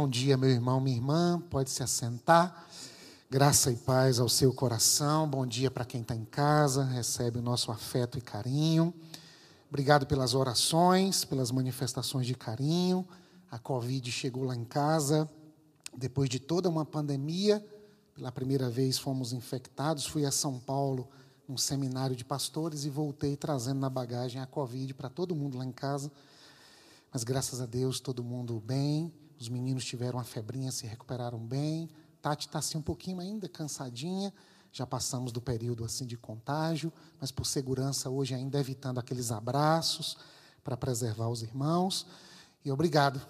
Bom dia, meu irmão, minha irmã. Pode se assentar. Graça e paz ao seu coração. Bom dia para quem está em casa. Recebe o nosso afeto e carinho. Obrigado pelas orações, pelas manifestações de carinho. A Covid chegou lá em casa depois de toda uma pandemia. Pela primeira vez fomos infectados. Fui a São Paulo num seminário de pastores e voltei trazendo na bagagem a Covid para todo mundo lá em casa. Mas graças a Deus, todo mundo bem. Os meninos tiveram a febrinha, se recuperaram bem. Tati está assim um pouquinho ainda cansadinha. Já passamos do período assim de contágio, mas por segurança hoje ainda evitando aqueles abraços para preservar os irmãos. E obrigado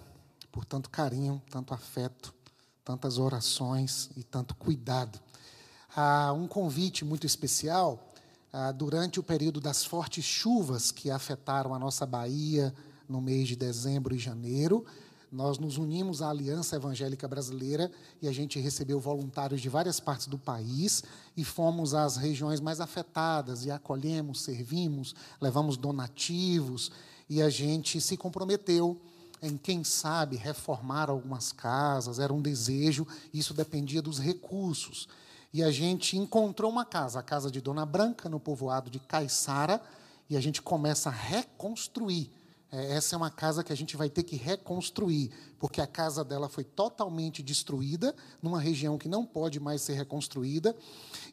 por tanto carinho, tanto afeto, tantas orações e tanto cuidado. Há um convite muito especial ah, durante o período das fortes chuvas que afetaram a nossa Bahia, no mês de dezembro e janeiro. Nós nos unimos à Aliança Evangélica Brasileira e a gente recebeu voluntários de várias partes do país e fomos às regiões mais afetadas e acolhemos, servimos, levamos donativos e a gente se comprometeu em, quem sabe, reformar algumas casas, era um desejo, isso dependia dos recursos. E a gente encontrou uma casa, a casa de Dona Branca, no povoado de Caiçara, e a gente começa a reconstruir essa é uma casa que a gente vai ter que reconstruir, porque a casa dela foi totalmente destruída, numa região que não pode mais ser reconstruída.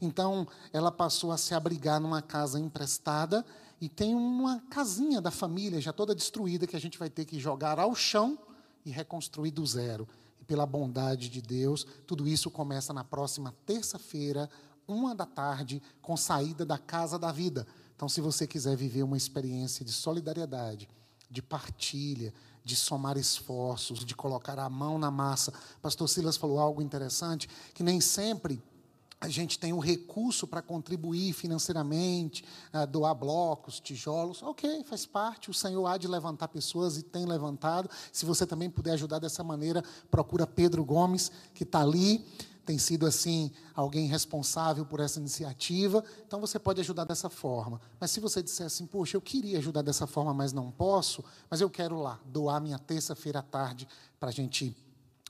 Então, ela passou a se abrigar numa casa emprestada e tem uma casinha da família já toda destruída que a gente vai ter que jogar ao chão e reconstruir do zero. E pela bondade de Deus, tudo isso começa na próxima terça-feira, uma da tarde, com saída da Casa da Vida. Então, se você quiser viver uma experiência de solidariedade, de partilha, de somar esforços, de colocar a mão na massa. Pastor Silas falou algo interessante, que nem sempre a gente tem o recurso para contribuir financeiramente, uh, doar blocos, tijolos. Ok, faz parte. O Senhor há de levantar pessoas e tem levantado. Se você também puder ajudar dessa maneira, procura Pedro Gomes, que está ali tem sido assim alguém responsável por essa iniciativa, então você pode ajudar dessa forma. Mas se você disser assim, poxa, eu queria ajudar dessa forma, mas não posso, mas eu quero lá doar minha terça-feira à tarde para a gente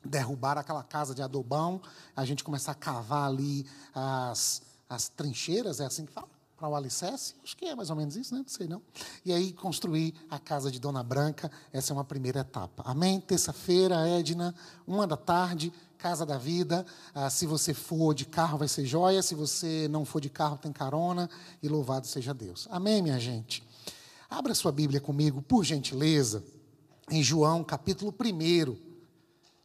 derrubar aquela casa de adobão, a gente começar a cavar ali as, as trincheiras, é assim que fala? Para o alicerce? Acho que é mais ou menos isso, né? Não sei não. E aí construir a casa de Dona Branca, essa é uma primeira etapa. Amém? Terça-feira, Edna, uma da tarde, Casa da Vida. Ah, se você for de carro, vai ser joia. Se você não for de carro, tem carona. E louvado seja Deus. Amém, minha gente? Abra sua Bíblia comigo, por gentileza, em João capítulo 1.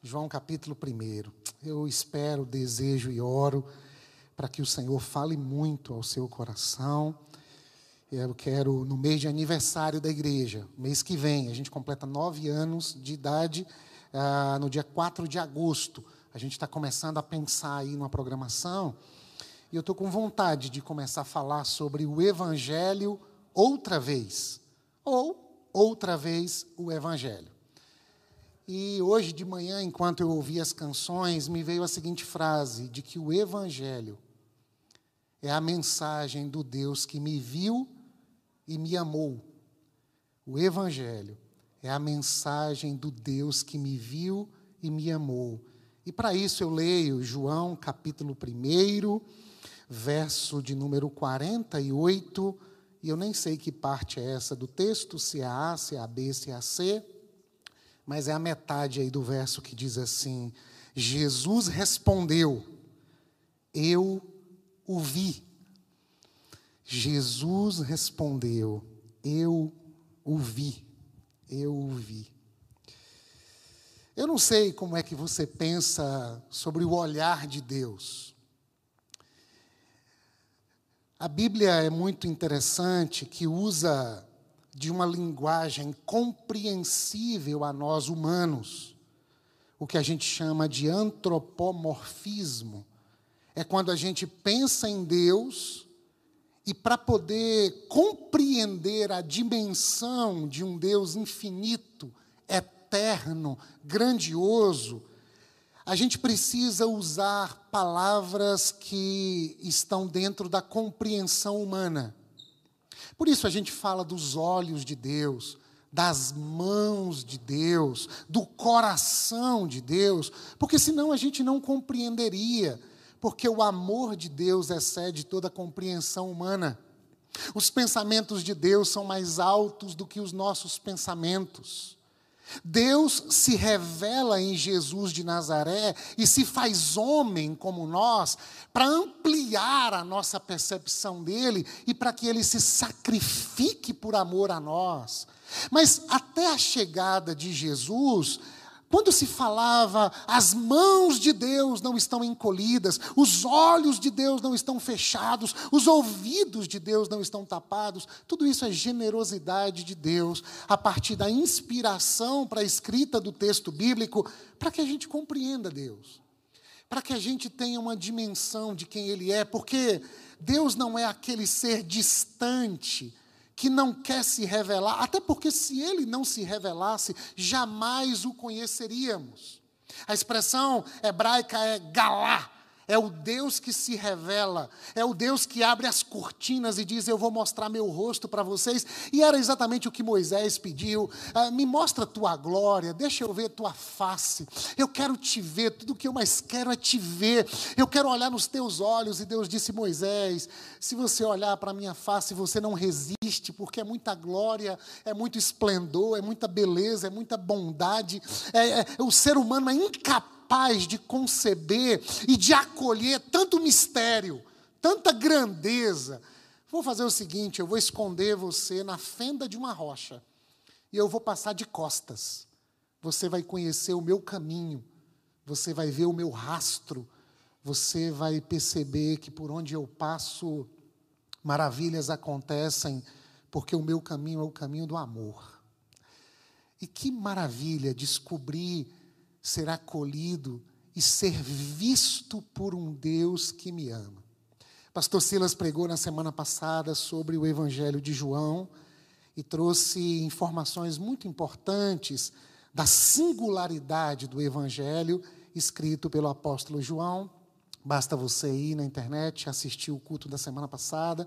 João capítulo 1. Eu espero, desejo e oro para que o Senhor fale muito ao seu coração. Eu quero, no mês de aniversário da igreja, mês que vem, a gente completa nove anos de idade, ah, no dia 4 de agosto. A gente está começando a pensar aí numa programação. E eu estou com vontade de começar a falar sobre o Evangelho outra vez. Ou, outra vez, o Evangelho. E hoje de manhã, enquanto eu ouvia as canções, me veio a seguinte frase: de que o Evangelho é a mensagem do Deus que me viu e me amou. O Evangelho é a mensagem do Deus que me viu e me amou. E para isso eu leio João capítulo 1, verso de número 48, e eu nem sei que parte é essa do texto, se é A, se é a B, se é a C, mas é a metade aí do verso que diz assim: Jesus respondeu, eu o vi. Jesus respondeu, eu o vi, eu o vi. Eu não sei como é que você pensa sobre o olhar de Deus. A Bíblia é muito interessante que usa de uma linguagem compreensível a nós humanos, o que a gente chama de antropomorfismo. É quando a gente pensa em Deus e para poder compreender a dimensão de um Deus infinito, eterno, grandioso, a gente precisa usar palavras que estão dentro da compreensão humana. Por isso a gente fala dos olhos de Deus, das mãos de Deus, do coração de Deus, porque senão a gente não compreenderia, porque o amor de Deus excede toda compreensão humana. Os pensamentos de Deus são mais altos do que os nossos pensamentos. Deus se revela em Jesus de Nazaré e se faz homem como nós, para ampliar a nossa percepção dele e para que ele se sacrifique por amor a nós. Mas até a chegada de Jesus, quando se falava, as mãos de Deus não estão encolhidas, os olhos de Deus não estão fechados, os ouvidos de Deus não estão tapados, tudo isso é generosidade de Deus, a partir da inspiração para a escrita do texto bíblico, para que a gente compreenda Deus, para que a gente tenha uma dimensão de quem Ele é, porque Deus não é aquele ser distante, que não quer se revelar, até porque se ele não se revelasse, jamais o conheceríamos. A expressão hebraica é galá, é o Deus que se revela, é o Deus que abre as cortinas e diz: Eu vou mostrar meu rosto para vocês. E era exatamente o que Moisés pediu: ah, Me mostra tua glória, deixa eu ver tua face. Eu quero te ver, tudo que eu mais quero é te ver. Eu quero olhar nos teus olhos. E Deus disse: Moisés, se você olhar para a minha face, você não resiste, porque é muita glória, é muito esplendor, é muita beleza, é muita bondade. É, é, o ser humano é incapaz capaz de conceber e de acolher tanto mistério, tanta grandeza. Vou fazer o seguinte: eu vou esconder você na fenda de uma rocha e eu vou passar de costas. Você vai conhecer o meu caminho, você vai ver o meu rastro, você vai perceber que por onde eu passo, maravilhas acontecem, porque o meu caminho é o caminho do amor. E que maravilha descobrir ser acolhido e ser visto por um Deus que me ama. Pastor Silas pregou na semana passada sobre o Evangelho de João e trouxe informações muito importantes da singularidade do Evangelho escrito pelo apóstolo João. Basta você ir na internet, assistir o culto da semana passada.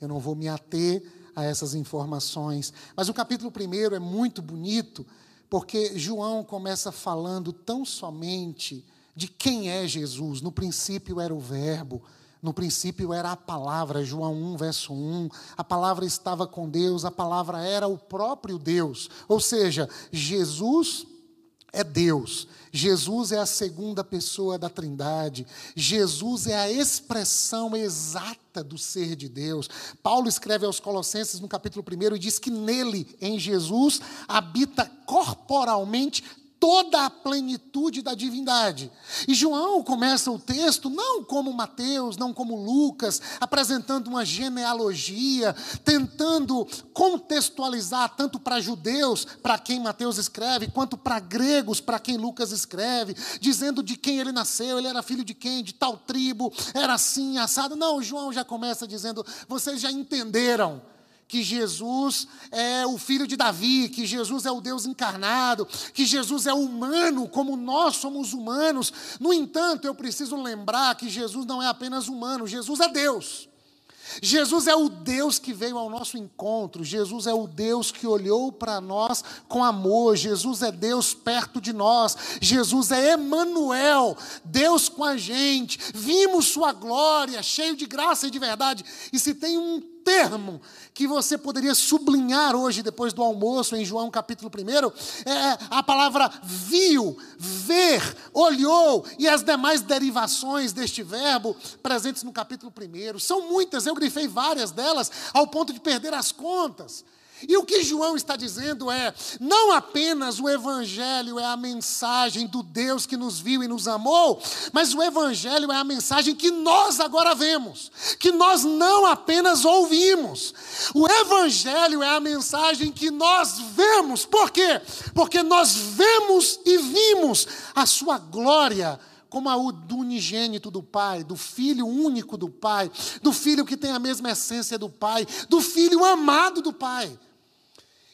Eu não vou me ater a essas informações. Mas o capítulo primeiro é muito bonito, porque João começa falando tão somente de quem é Jesus. No princípio era o Verbo, no princípio era a palavra, João 1, verso 1. A palavra estava com Deus, a palavra era o próprio Deus. Ou seja, Jesus é Deus. Jesus é a segunda pessoa da Trindade. Jesus é a expressão exata do ser de Deus. Paulo escreve aos Colossenses no capítulo 1 e diz que nele, em Jesus, habita corporalmente toda a plenitude da divindade. E João começa o texto não como Mateus, não como Lucas, apresentando uma genealogia, tentando contextualizar tanto para judeus, para quem Mateus escreve, quanto para gregos, para quem Lucas escreve, dizendo de quem ele nasceu, ele era filho de quem, de tal tribo, era assim, assado. Não, João já começa dizendo: vocês já entenderam que Jesus é o filho de Davi, que Jesus é o Deus encarnado, que Jesus é humano como nós somos humanos. No entanto, eu preciso lembrar que Jesus não é apenas humano, Jesus é Deus. Jesus é o Deus que veio ao nosso encontro, Jesus é o Deus que olhou para nós com amor, Jesus é Deus perto de nós, Jesus é Emanuel, Deus com a gente. Vimos sua glória, cheio de graça e de verdade. E se tem um termo que você poderia sublinhar hoje, depois do almoço, em João capítulo 1, é a palavra viu, ver, olhou e as demais derivações deste verbo presentes no capítulo 1. São muitas, eu grifei várias delas, ao ponto de perder as contas. E o que João está dizendo é: não apenas o Evangelho é a mensagem do Deus que nos viu e nos amou, mas o Evangelho é a mensagem que nós agora vemos, que nós não apenas ouvimos. O Evangelho é a mensagem que nós vemos. Por quê? Porque nós vemos e vimos a Sua glória como a do unigênito do Pai, do Filho único do Pai, do Filho que tem a mesma essência do Pai, do Filho amado do Pai.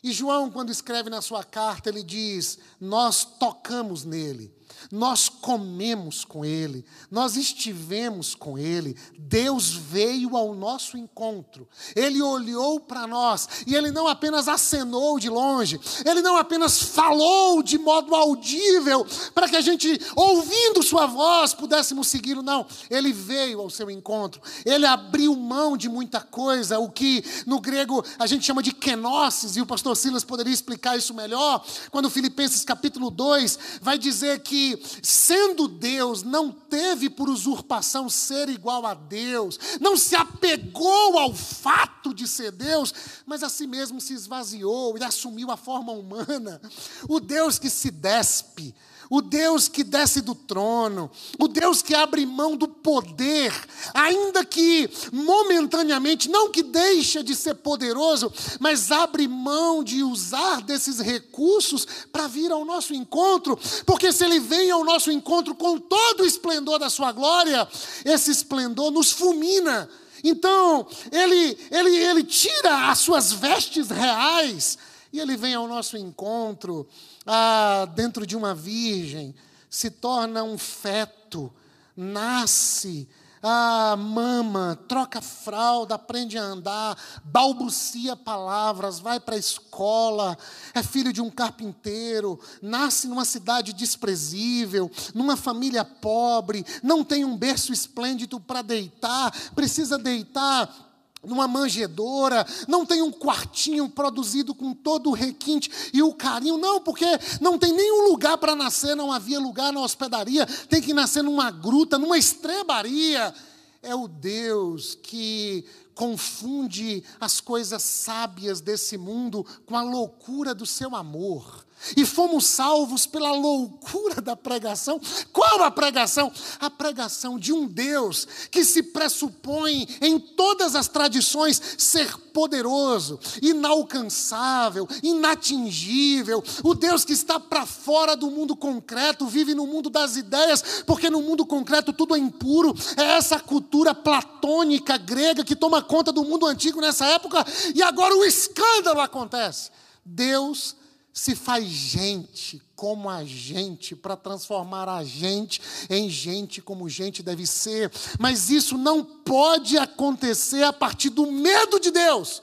E João, quando escreve na sua carta, ele diz: Nós tocamos nele, nós comemos com Ele, nós estivemos com Ele, Deus veio ao nosso encontro, Ele olhou para nós e Ele não apenas acenou de longe, Ele não apenas falou de modo audível para que a gente, ouvindo Sua voz, pudéssemos segui-lo, não, Ele veio ao seu encontro, Ele abriu mão de muita coisa, o que no grego a gente chama de kenosis, e o pastor Silas poderia explicar isso melhor, quando Filipenses capítulo 2 vai dizer que sendo Deus, não teve por usurpação ser igual a Deus, não se apegou ao fato de ser Deus, mas a si mesmo se esvaziou e assumiu a forma humana. O Deus que se despe, o Deus que desce do trono, o Deus que abre mão do poder, ainda que momentaneamente, não que deixa de ser poderoso, mas abre mão de usar desses recursos para vir ao nosso encontro, porque se ele vem ao nosso encontro com todo o esplendor da sua glória, esse esplendor nos fulmina. Então, ele, ele, ele tira as suas vestes reais e ele vem ao nosso encontro ah, dentro de uma virgem, se torna um feto, nasce, ah, mama, troca fralda, aprende a andar, balbucia palavras, vai para a escola, é filho de um carpinteiro, nasce numa cidade desprezível, numa família pobre, não tem um berço esplêndido para deitar, precisa deitar numa manjedoura, não tem um quartinho produzido com todo o requinte e o carinho, não, porque não tem nenhum lugar para nascer, não havia lugar na hospedaria, tem que nascer numa gruta, numa estrebaria. É o Deus que confunde as coisas sábias desse mundo com a loucura do seu amor e fomos salvos pela loucura da pregação. Qual a pregação? A pregação de um Deus que se pressupõe em todas as tradições ser poderoso, inalcançável, inatingível, o Deus que está para fora do mundo concreto, vive no mundo das ideias, porque no mundo concreto tudo é impuro. É essa cultura platônica grega que toma conta do mundo antigo nessa época e agora o escândalo acontece. Deus se faz gente como a gente, para transformar a gente em gente como gente deve ser. Mas isso não pode acontecer a partir do medo de Deus.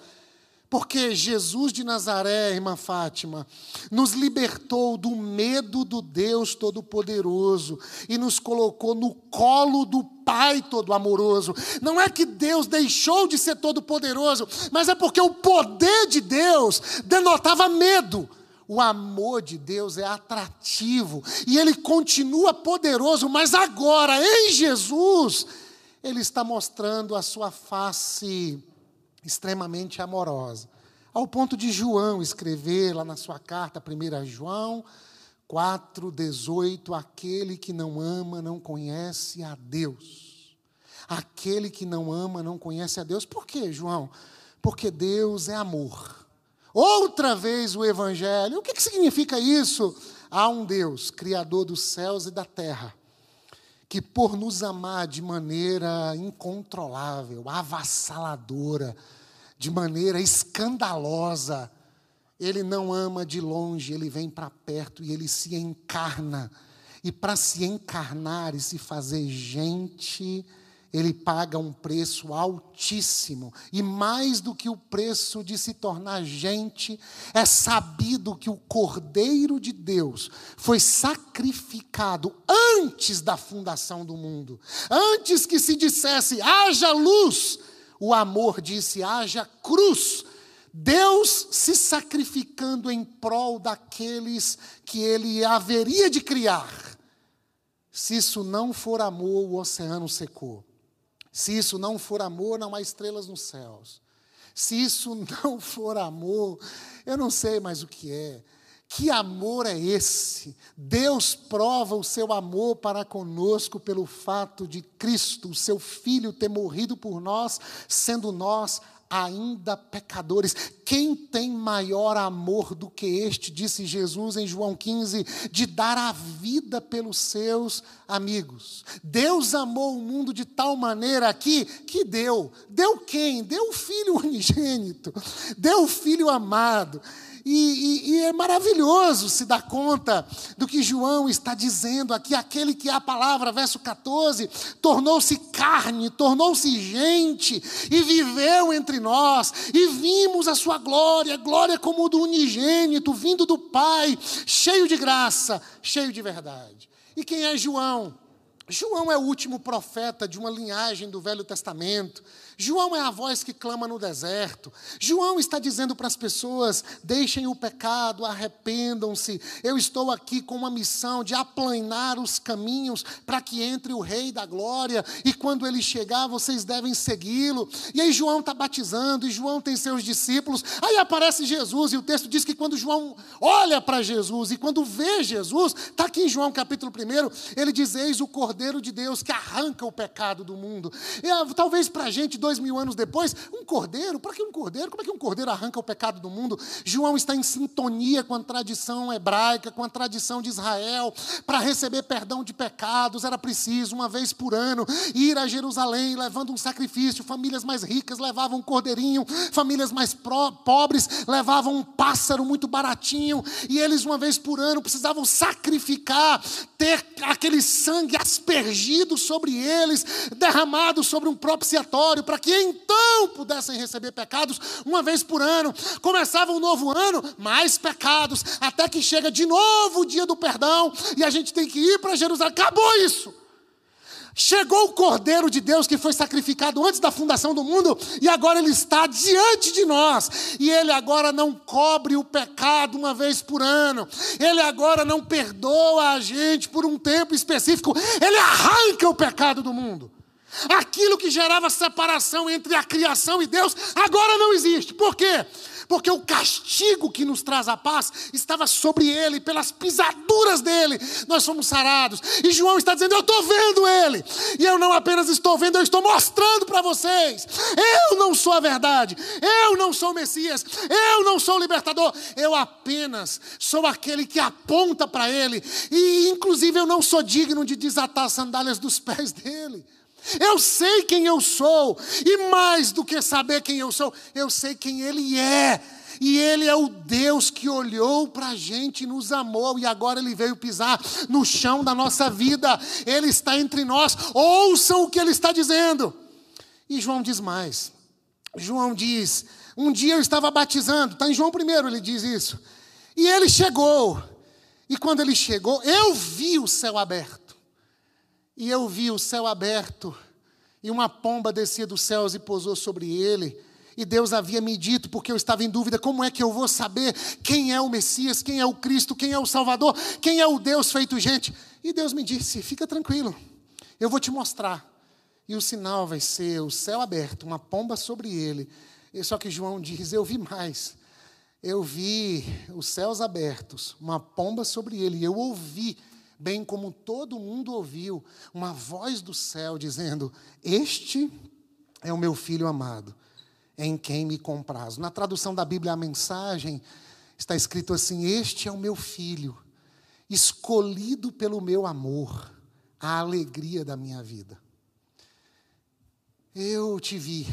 Porque Jesus de Nazaré, irmã Fátima, nos libertou do medo do Deus Todo-Poderoso e nos colocou no colo do Pai Todo-Amoroso. Não é que Deus deixou de ser todo-poderoso, mas é porque o poder de Deus denotava medo. O amor de Deus é atrativo e ele continua poderoso, mas agora, em Jesus, ele está mostrando a sua face extremamente amorosa. Ao ponto de João escrever lá na sua carta, 1 João 4,18: aquele que não ama não conhece a Deus. Aquele que não ama não conhece a Deus. Por quê, João? Porque Deus é amor. Outra vez o Evangelho. O que, que significa isso? Há um Deus, Criador dos céus e da terra, que por nos amar de maneira incontrolável, avassaladora, de maneira escandalosa, ele não ama de longe, ele vem para perto e ele se encarna. E para se encarnar e se fazer gente, ele paga um preço altíssimo. E mais do que o preço de se tornar gente, é sabido que o Cordeiro de Deus foi sacrificado antes da fundação do mundo. Antes que se dissesse, haja luz, o amor disse, haja cruz. Deus se sacrificando em prol daqueles que ele haveria de criar. Se isso não for amor, o oceano secou. Se isso não for amor, não há estrelas nos céus. Se isso não for amor, eu não sei mais o que é. Que amor é esse? Deus prova o seu amor para conosco pelo fato de Cristo, o seu Filho, ter morrido por nós, sendo nós ainda pecadores. Quem tem maior amor do que este, disse Jesus em João 15, de dar a vida pelos seus amigos? Deus amou o mundo de tal maneira aqui que deu. Deu quem? Deu o Filho unigênito, deu o Filho amado. E, e, e, é maravilhoso se dar conta do que João está dizendo aqui. Aquele que é a palavra, verso 14, tornou-se carne, tornou-se gente e viveu entre nós. E vimos a sua glória, glória como do unigênito, vindo do Pai, cheio de graça, cheio de verdade. E quem é João? João é o último profeta de uma linhagem do Velho Testamento. João é a voz que clama no deserto. João está dizendo para as pessoas: deixem o pecado, arrependam-se. Eu estou aqui com uma missão de aplanar os caminhos para que entre o Rei da Glória. E quando ele chegar, vocês devem segui-lo. E aí João está batizando, e João tem seus discípulos. Aí aparece Jesus, e o texto diz que quando João olha para Jesus e quando vê Jesus, está aqui em João capítulo 1, ele diz: Eis o Cordeiro de Deus que arranca o pecado do mundo. E, ah, talvez para a gente, dois mil anos depois, um cordeiro, para que um cordeiro? Como é que um cordeiro arranca o pecado do mundo? João está em sintonia com a tradição hebraica, com a tradição de Israel. Para receber perdão de pecados, era preciso, uma vez por ano, ir a Jerusalém levando um sacrifício. Famílias mais ricas levavam um cordeirinho, famílias mais pobres levavam um pássaro muito baratinho, e eles, uma vez por ano, precisavam sacrificar, ter aquele sangue aspergido sobre eles, derramado sobre um propiciatório, para que então pudessem receber pecados uma vez por ano. Começava um novo ano, mais pecados, até que chega de novo o dia do perdão e a gente tem que ir para Jerusalém. Acabou isso. Chegou o Cordeiro de Deus que foi sacrificado antes da fundação do mundo e agora ele está diante de nós. E ele agora não cobre o pecado uma vez por ano. Ele agora não perdoa a gente por um tempo específico. Ele arranca o pecado do mundo. Aquilo que gerava separação entre a criação e Deus, agora não existe. Por quê? Porque o castigo que nos traz a paz estava sobre ele, pelas pisaduras dele, nós fomos sarados. E João está dizendo: Eu estou vendo ele, e eu não apenas estou vendo, eu estou mostrando para vocês. Eu não sou a verdade, eu não sou o Messias, eu não sou o libertador, eu apenas sou aquele que aponta para ele, e inclusive eu não sou digno de desatar as sandálias dos pés dele. Eu sei quem eu sou, e mais do que saber quem eu sou, eu sei quem Ele é. E Ele é o Deus que olhou para a gente e nos amou, e agora Ele veio pisar no chão da nossa vida. Ele está entre nós. Ouçam o que Ele está dizendo. E João diz mais. João diz: Um dia eu estava batizando, está em João primeiro, ele diz isso. E ele chegou. E quando ele chegou, eu vi o céu aberto. E eu vi o céu aberto, e uma pomba descia dos céus e pousou sobre ele. E Deus havia me dito, porque eu estava em dúvida: como é que eu vou saber quem é o Messias, quem é o Cristo, quem é o Salvador, quem é o Deus feito gente? E Deus me disse: fica tranquilo, eu vou te mostrar. E o sinal vai ser o céu aberto, uma pomba sobre ele. Só que João diz: eu vi mais. Eu vi os céus abertos, uma pomba sobre ele, e eu ouvi bem como todo mundo ouviu uma voz do céu dizendo: Este é o meu filho amado, em quem me comprazo. Na tradução da Bíblia, a mensagem está escrito assim: Este é o meu filho, escolhido pelo meu amor, a alegria da minha vida. Eu te vi.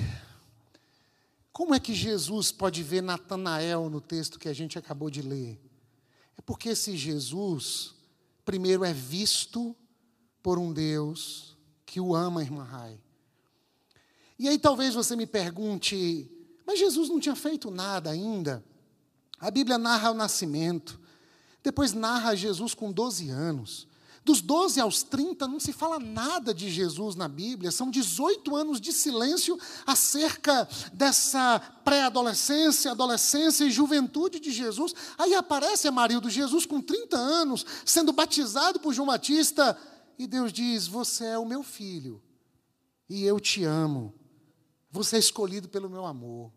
Como é que Jesus pode ver Natanael no texto que a gente acabou de ler? É porque esse Jesus primeiro é visto por um Deus que o ama, irmã Rai. E aí talvez você me pergunte, mas Jesus não tinha feito nada ainda? A Bíblia narra o nascimento, depois narra Jesus com 12 anos. Dos 12 aos 30 não se fala nada de Jesus na Bíblia, são 18 anos de silêncio acerca dessa pré-adolescência, adolescência e juventude de Jesus. Aí aparece Amarildo, Jesus com 30 anos, sendo batizado por João Batista, e Deus diz: Você é o meu filho, e eu te amo, você é escolhido pelo meu amor.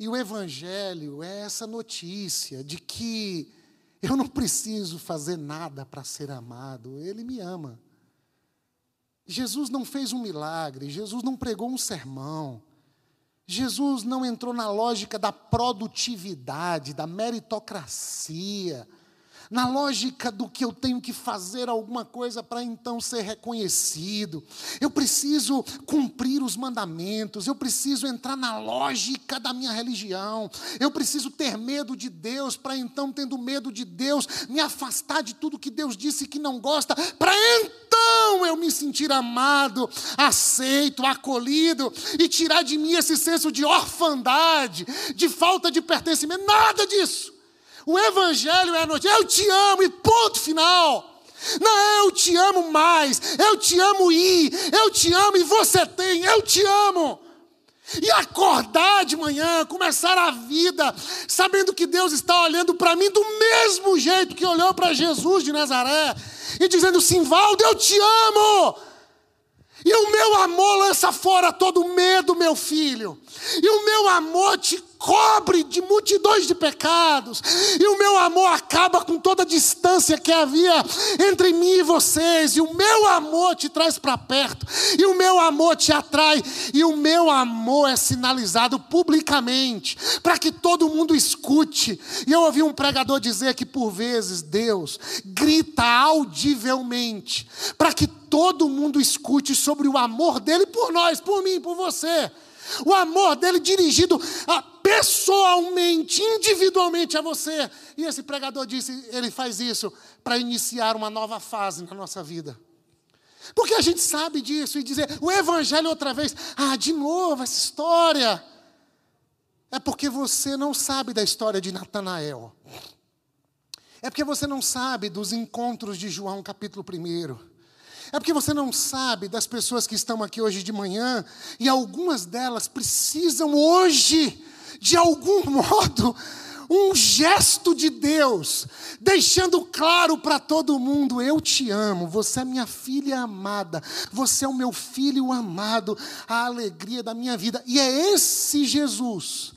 E o Evangelho é essa notícia de que eu não preciso fazer nada para ser amado, Ele me ama. Jesus não fez um milagre, Jesus não pregou um sermão, Jesus não entrou na lógica da produtividade, da meritocracia, na lógica do que eu tenho que fazer alguma coisa para então ser reconhecido. Eu preciso cumprir os mandamentos, eu preciso entrar na lógica da minha religião. Eu preciso ter medo de Deus para então, tendo medo de Deus, me afastar de tudo que Deus disse que não gosta, para então eu me sentir amado, aceito, acolhido e tirar de mim esse senso de orfandade, de falta de pertencimento, nada disso. O Evangelho é a notícia. Eu te amo e ponto final. Não, eu te amo mais. Eu te amo e eu te amo e você tem. Eu te amo. E acordar de manhã, começar a vida, sabendo que Deus está olhando para mim do mesmo jeito que olhou para Jesus de Nazaré, e dizendo: Simvaldo, eu te amo. E o meu amor lança fora todo medo, meu filho. E o meu amor te cobre de multidões de pecados, e o meu amor acaba com toda a distância que havia entre mim e vocês, e o meu amor te traz para perto, e o meu amor te atrai, e o meu amor é sinalizado publicamente, para que todo mundo escute. E eu ouvi um pregador dizer que por vezes Deus grita audivelmente, para que todo mundo escute sobre o amor dele por nós, por mim, por você. O amor dele dirigido a, pessoalmente, individualmente a você. E esse pregador disse: ele faz isso para iniciar uma nova fase na nossa vida. Porque a gente sabe disso e dizer, o evangelho outra vez, ah, de novo essa história. É porque você não sabe da história de Natanael. É porque você não sabe dos encontros de João, capítulo 1. É porque você não sabe das pessoas que estão aqui hoje de manhã e algumas delas precisam hoje, de algum modo, um gesto de Deus, deixando claro para todo mundo: eu te amo, você é minha filha amada, você é o meu filho amado, a alegria da minha vida. E é esse Jesus,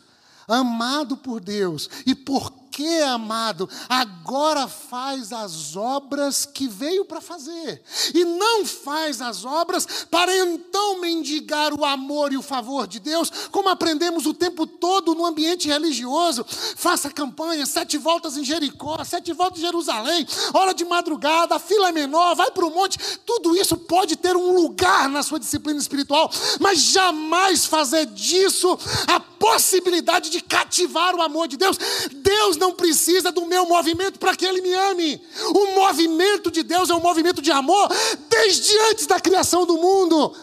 amado por Deus e por amado, agora faz as obras que veio para fazer, e não faz as obras para então mendigar o amor e o favor de Deus, como aprendemos o tempo todo no ambiente religioso. Faça campanha, sete voltas em Jericó, sete voltas em Jerusalém, hora de madrugada, a fila é menor, vai para o monte. Tudo isso pode ter um lugar na sua disciplina espiritual, mas jamais fazer disso a possibilidade de cativar o amor de Deus. Deus não precisa do meu movimento para que Ele me ame. O movimento de Deus é um movimento de amor desde antes da criação do mundo.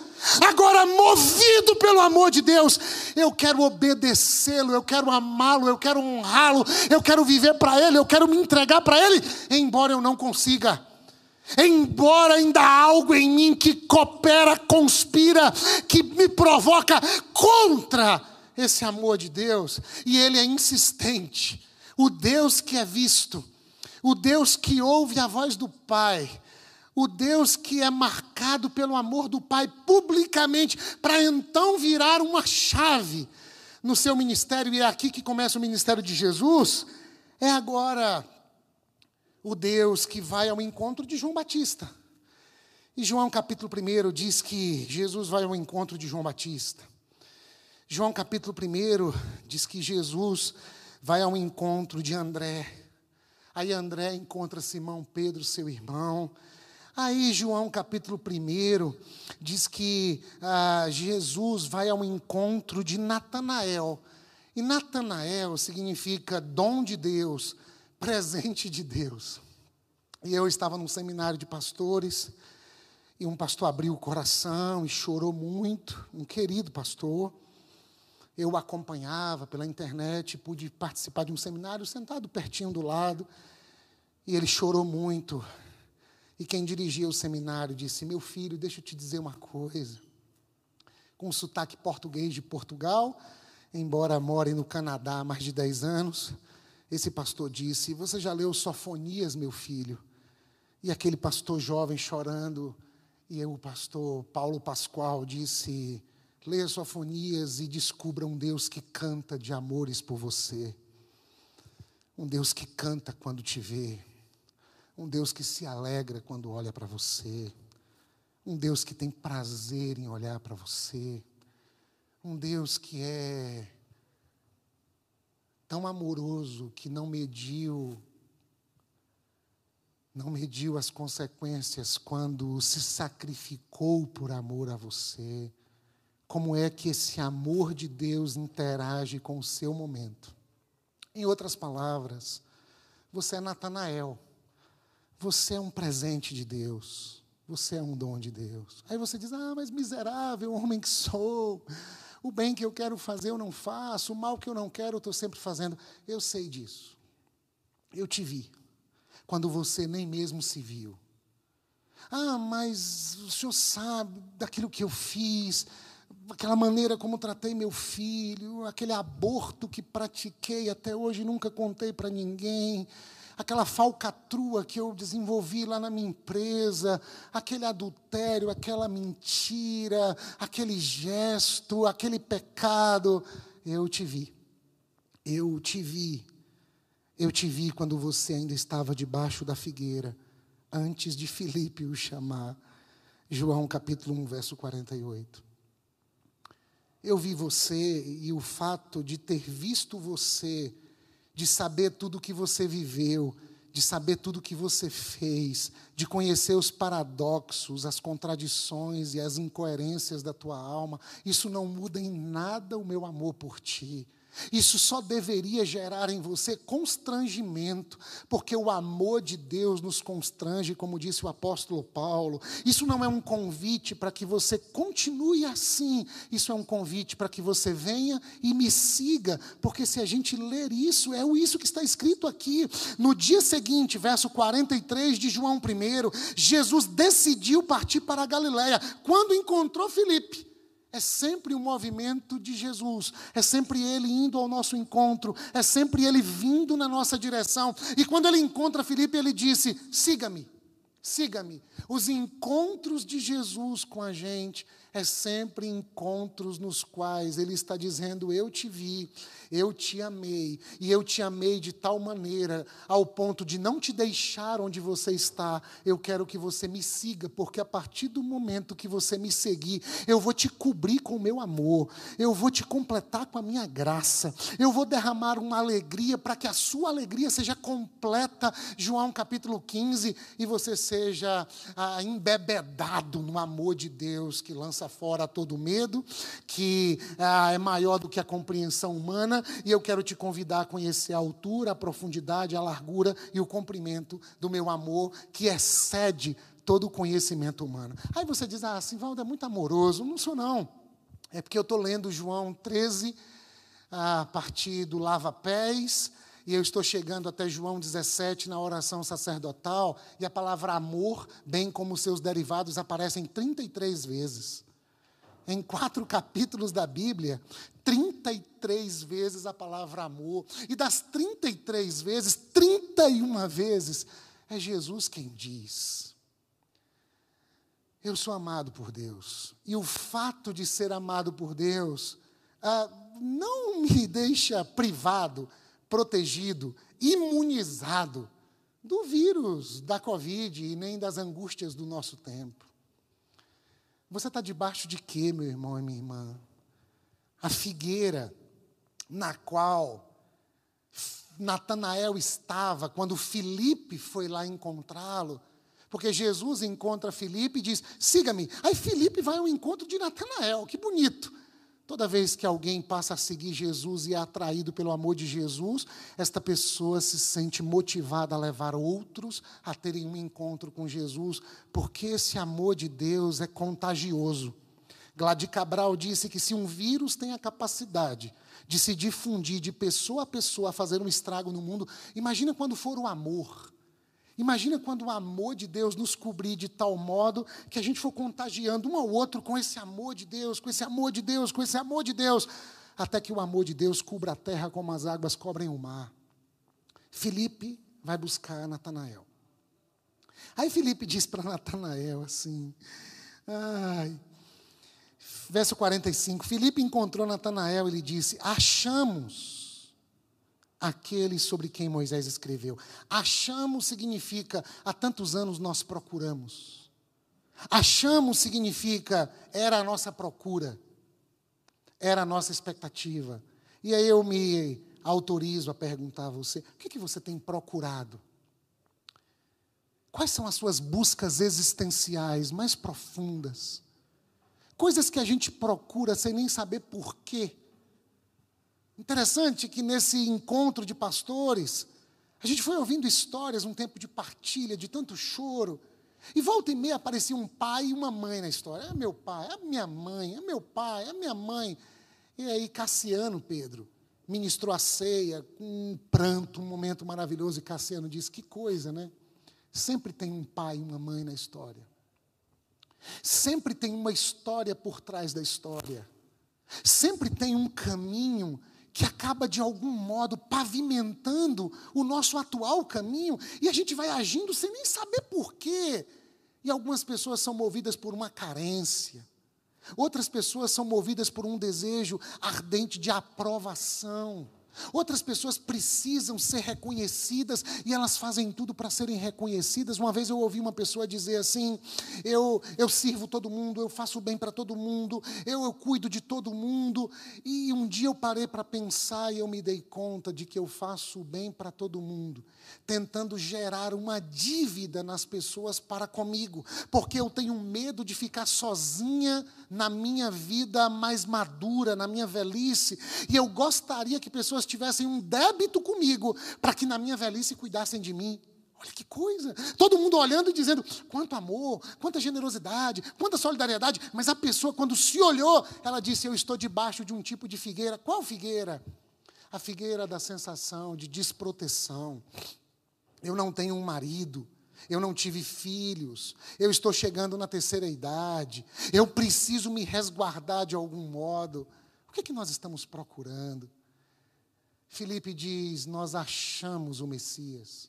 Agora, movido pelo amor de Deus, eu quero obedecê-lo, eu quero amá-lo, eu quero honrá-lo, eu quero viver para Ele, eu quero me entregar para Ele, embora eu não consiga. Embora ainda há algo em mim que coopera, conspira, que me provoca contra esse amor de Deus, e Ele é insistente. O Deus que é visto, o Deus que ouve a voz do Pai, o Deus que é marcado pelo amor do Pai publicamente, para então virar uma chave no seu ministério, e é aqui que começa o ministério de Jesus, é agora o Deus que vai ao encontro de João Batista. E João capítulo 1 diz que Jesus vai ao encontro de João Batista. João capítulo 1 diz que Jesus vai ao encontro de André. Aí André encontra Simão Pedro, seu irmão. Aí João capítulo 1 diz que ah, Jesus vai ao encontro de Natanael. E Natanael significa dom de Deus, presente de Deus. E eu estava num seminário de pastores, e um pastor abriu o coração e chorou muito, um querido pastor eu acompanhava pela internet, pude participar de um seminário sentado pertinho do lado, e ele chorou muito. E quem dirigia o seminário disse: Meu filho, deixa eu te dizer uma coisa. Com sotaque português de Portugal, embora more no Canadá há mais de 10 anos, esse pastor disse: Você já leu Sofonias, meu filho? E aquele pastor jovem chorando, e o pastor Paulo Pascoal disse: Leia Sofonias e descubra um Deus que canta de amores por você. Um Deus que canta quando te vê. Um Deus que se alegra quando olha para você. Um Deus que tem prazer em olhar para você. Um Deus que é tão amoroso que não mediu não mediu as consequências quando se sacrificou por amor a você. Como é que esse amor de Deus interage com o seu momento? Em outras palavras, você é Natanael. Você é um presente de Deus. Você é um dom de Deus. Aí você diz: Ah, mas miserável homem que sou. O bem que eu quero fazer eu não faço. O mal que eu não quero eu estou sempre fazendo. Eu sei disso. Eu te vi. Quando você nem mesmo se viu. Ah, mas o senhor sabe daquilo que eu fiz aquela maneira como tratei meu filho, aquele aborto que pratiquei até hoje nunca contei para ninguém, aquela falcatrua que eu desenvolvi lá na minha empresa, aquele adultério, aquela mentira, aquele gesto, aquele pecado, eu te vi. Eu te vi. Eu te vi quando você ainda estava debaixo da figueira, antes de Filipe o chamar. João capítulo 1, verso 48. Eu vi você e o fato de ter visto você, de saber tudo o que você viveu, de saber tudo o que você fez, de conhecer os paradoxos, as contradições e as incoerências da tua alma, isso não muda em nada o meu amor por ti. Isso só deveria gerar em você constrangimento, porque o amor de Deus nos constrange, como disse o apóstolo Paulo. Isso não é um convite para que você continue assim, isso é um convite para que você venha e me siga, porque se a gente ler isso, é isso que está escrito aqui. No dia seguinte, verso 43 de João 1, Jesus decidiu partir para a Galiléia. Quando encontrou Filipe, é sempre o movimento de Jesus, é sempre Ele indo ao nosso encontro, é sempre Ele vindo na nossa direção. E quando ele encontra Filipe, ele disse: siga-me, siga-me. Os encontros de Jesus com a gente é sempre encontros nos quais Ele está dizendo: Eu te vi, eu te amei, e eu te amei de tal maneira, ao ponto de não te deixar onde você está. Eu quero que você me siga, porque a partir do momento que você me seguir, eu vou te cobrir com o meu amor, eu vou te completar com a minha graça, eu vou derramar uma alegria para que a sua alegria seja completa. João capítulo 15, e você seja ah, embebedado no amor de Deus que lança fora todo medo, que ah, é maior do que a compreensão humana e eu quero te convidar a conhecer a altura, a profundidade, a largura e o comprimento do meu amor, que excede todo o conhecimento humano. Aí você diz, ah, Sivaldo é muito amoroso. Não sou, não. É porque eu estou lendo João 13, a partir do lava-pés, e eu estou chegando até João 17 na oração sacerdotal, e a palavra amor, bem como seus derivados, aparecem 33 vezes em quatro capítulos da Bíblia, 33 vezes a palavra amor. E das 33 vezes, 31 vezes, é Jesus quem diz. Eu sou amado por Deus. E o fato de ser amado por Deus ah, não me deixa privado, protegido, imunizado do vírus, da Covid e nem das angústias do nosso tempo. Você está debaixo de quê, meu irmão e minha irmã? A figueira na qual Natanael estava quando Filipe foi lá encontrá-lo. Porque Jesus encontra Filipe e diz: siga-me. Aí Filipe vai ao encontro de Natanael, que bonito. Toda vez que alguém passa a seguir Jesus e é atraído pelo amor de Jesus, esta pessoa se sente motivada a levar outros a terem um encontro com Jesus, porque esse amor de Deus é contagioso. Gladys Cabral disse que se um vírus tem a capacidade de se difundir de pessoa a pessoa, a fazer um estrago no mundo, imagina quando for o amor. Imagina quando o amor de Deus nos cobrir de tal modo que a gente for contagiando um ao outro com esse amor de Deus, com esse amor de Deus, com esse amor de Deus, até que o amor de Deus cubra a terra como as águas cobrem o mar. Felipe vai buscar Natanael. Aí Felipe diz para Natanael assim: ai, verso 45: Felipe encontrou Natanael e lhe disse: Achamos aquele sobre quem Moisés escreveu. Achamos significa há tantos anos nós procuramos. Achamos significa era a nossa procura, era a nossa expectativa. E aí eu me autorizo a perguntar a você: o que, que você tem procurado? Quais são as suas buscas existenciais mais profundas? Coisas que a gente procura sem nem saber porquê. Interessante que nesse encontro de pastores, a gente foi ouvindo histórias, um tempo de partilha, de tanto choro. E volta e meia aparecia um pai e uma mãe na história. É meu pai, é minha mãe, é meu pai, é minha mãe. E aí Cassiano, Pedro, ministrou a ceia com um pranto, um momento maravilhoso. E Cassiano disse: Que coisa, né? Sempre tem um pai e uma mãe na história. Sempre tem uma história por trás da história. Sempre tem um caminho que acaba de algum modo pavimentando o nosso atual caminho e a gente vai agindo sem nem saber por quê. E algumas pessoas são movidas por uma carência, outras pessoas são movidas por um desejo ardente de aprovação. Outras pessoas precisam ser reconhecidas e elas fazem tudo para serem reconhecidas. Uma vez eu ouvi uma pessoa dizer assim: eu, eu sirvo todo mundo, eu faço bem para todo mundo, eu, eu cuido de todo mundo. E um dia eu parei para pensar e eu me dei conta de que eu faço bem para todo mundo, tentando gerar uma dívida nas pessoas para comigo, porque eu tenho medo de ficar sozinha na minha vida mais madura, na minha velhice, e eu gostaria que pessoas tivessem um débito comigo para que na minha velhice cuidassem de mim. Olha que coisa! Todo mundo olhando e dizendo quanto amor, quanta generosidade, quanta solidariedade, mas a pessoa, quando se olhou, ela disse: Eu estou debaixo de um tipo de figueira. Qual figueira? A figueira da sensação de desproteção. Eu não tenho um marido, eu não tive filhos, eu estou chegando na terceira idade, eu preciso me resguardar de algum modo. O que, é que nós estamos procurando? Filipe diz: Nós achamos o Messias.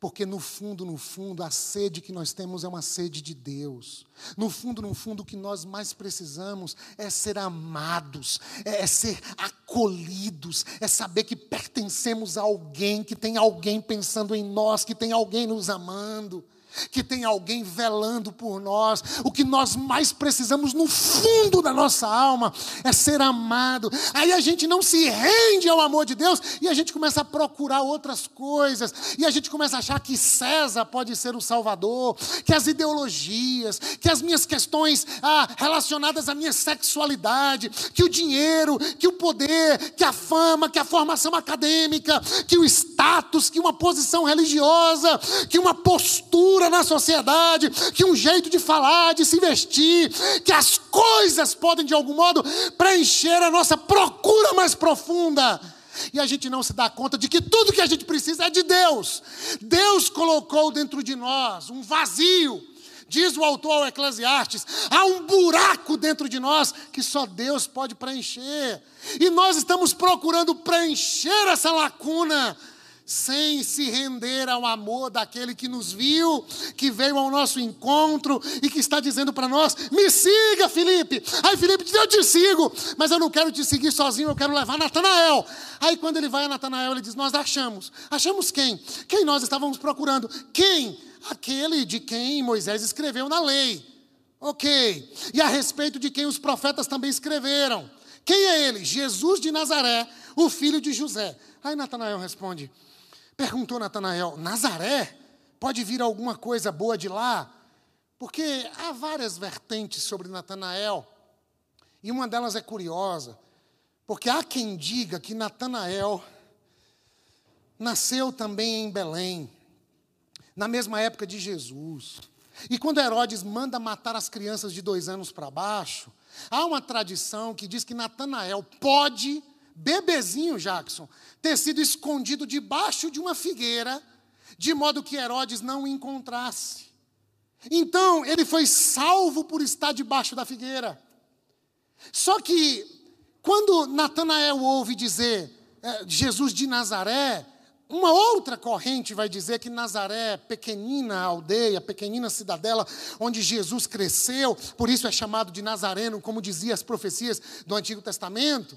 Porque no fundo, no fundo, a sede que nós temos é uma sede de Deus. No fundo, no fundo, o que nós mais precisamos é ser amados, é, é ser acolhidos, é saber que pertencemos a alguém, que tem alguém pensando em nós, que tem alguém nos amando que tem alguém velando por nós. O que nós mais precisamos no fundo da nossa alma é ser amado. Aí a gente não se rende ao amor de Deus e a gente começa a procurar outras coisas. E a gente começa a achar que César pode ser o Salvador, que as ideologias, que as minhas questões ah, relacionadas à minha sexualidade, que o dinheiro, que o poder, que a fama, que a formação acadêmica, que o status, que uma posição religiosa, que uma postura na sociedade, que um jeito de falar, de se vestir, que as coisas podem de algum modo preencher a nossa procura mais profunda. E a gente não se dá conta de que tudo que a gente precisa é de Deus. Deus colocou dentro de nós um vazio. Diz o autor ao Eclesiastes: há um buraco dentro de nós que só Deus pode preencher. E nós estamos procurando preencher essa lacuna sem se render ao amor daquele que nos viu, que veio ao nosso encontro e que está dizendo para nós: me siga, Felipe. Aí Felipe diz: eu te sigo, mas eu não quero te seguir sozinho, eu quero levar Natanael. Aí quando ele vai a Natanael, ele diz: nós achamos. Achamos quem? Quem nós estávamos procurando? Quem? Aquele de quem Moisés escreveu na lei. Ok. E a respeito de quem os profetas também escreveram. Quem é ele? Jesus de Nazaré, o filho de José. Aí Natanael responde: Perguntou Natanael: Nazaré? Pode vir alguma coisa boa de lá? Porque há várias vertentes sobre Natanael. E uma delas é curiosa, porque há quem diga que Natanael nasceu também em Belém, na mesma época de Jesus. E quando Herodes manda matar as crianças de dois anos para baixo, há uma tradição que diz que Natanael pode bebezinho Jackson, ter sido escondido debaixo de uma figueira, de modo que Herodes não o encontrasse. Então, ele foi salvo por estar debaixo da figueira. Só que, quando Natanael ouve dizer é, Jesus de Nazaré, uma outra corrente vai dizer que Nazaré, pequenina aldeia, pequenina cidadela, onde Jesus cresceu, por isso é chamado de Nazareno, como dizia as profecias do Antigo Testamento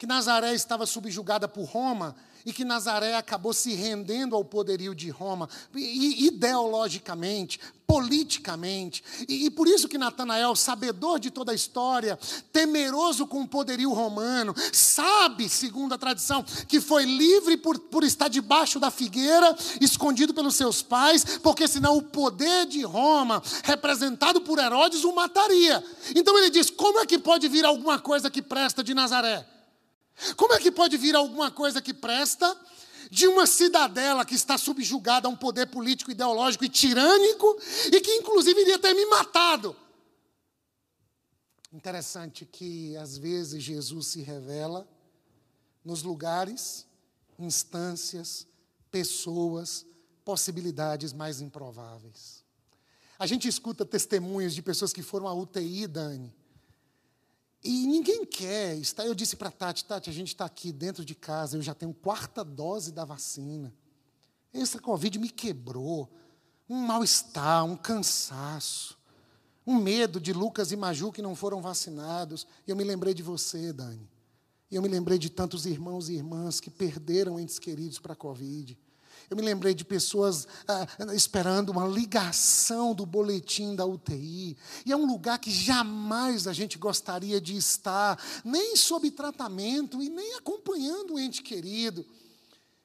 que Nazaré estava subjugada por Roma e que Nazaré acabou se rendendo ao poderio de Roma, ideologicamente, politicamente. E, e, por isso que Natanael, sabedor de toda a história, temeroso com o poderio romano, sabe, segundo a tradição, que foi livre por, por estar debaixo da figueira, escondido pelos seus pais, porque senão o poder de Roma, representado por Herodes, o mataria. Então ele diz: como é que pode vir alguma coisa que presta de Nazaré? Como é que pode vir alguma coisa que presta de uma cidadela que está subjugada a um poder político, ideológico e tirânico e que inclusive iria ter me matado? Interessante que às vezes Jesus se revela nos lugares, instâncias, pessoas, possibilidades mais improváveis. A gente escuta testemunhos de pessoas que foram à UTI, Dani, e ninguém quer estar. Eu disse para Tati, Tati, a gente está aqui dentro de casa, eu já tenho quarta dose da vacina. Essa Covid me quebrou. Um mal-estar, um cansaço, um medo de Lucas e Maju que não foram vacinados. E eu me lembrei de você, Dani. E eu me lembrei de tantos irmãos e irmãs que perderam entes queridos para a Covid. Eu me lembrei de pessoas ah, esperando uma ligação do boletim da UTI. E é um lugar que jamais a gente gostaria de estar, nem sob tratamento e nem acompanhando o ente querido.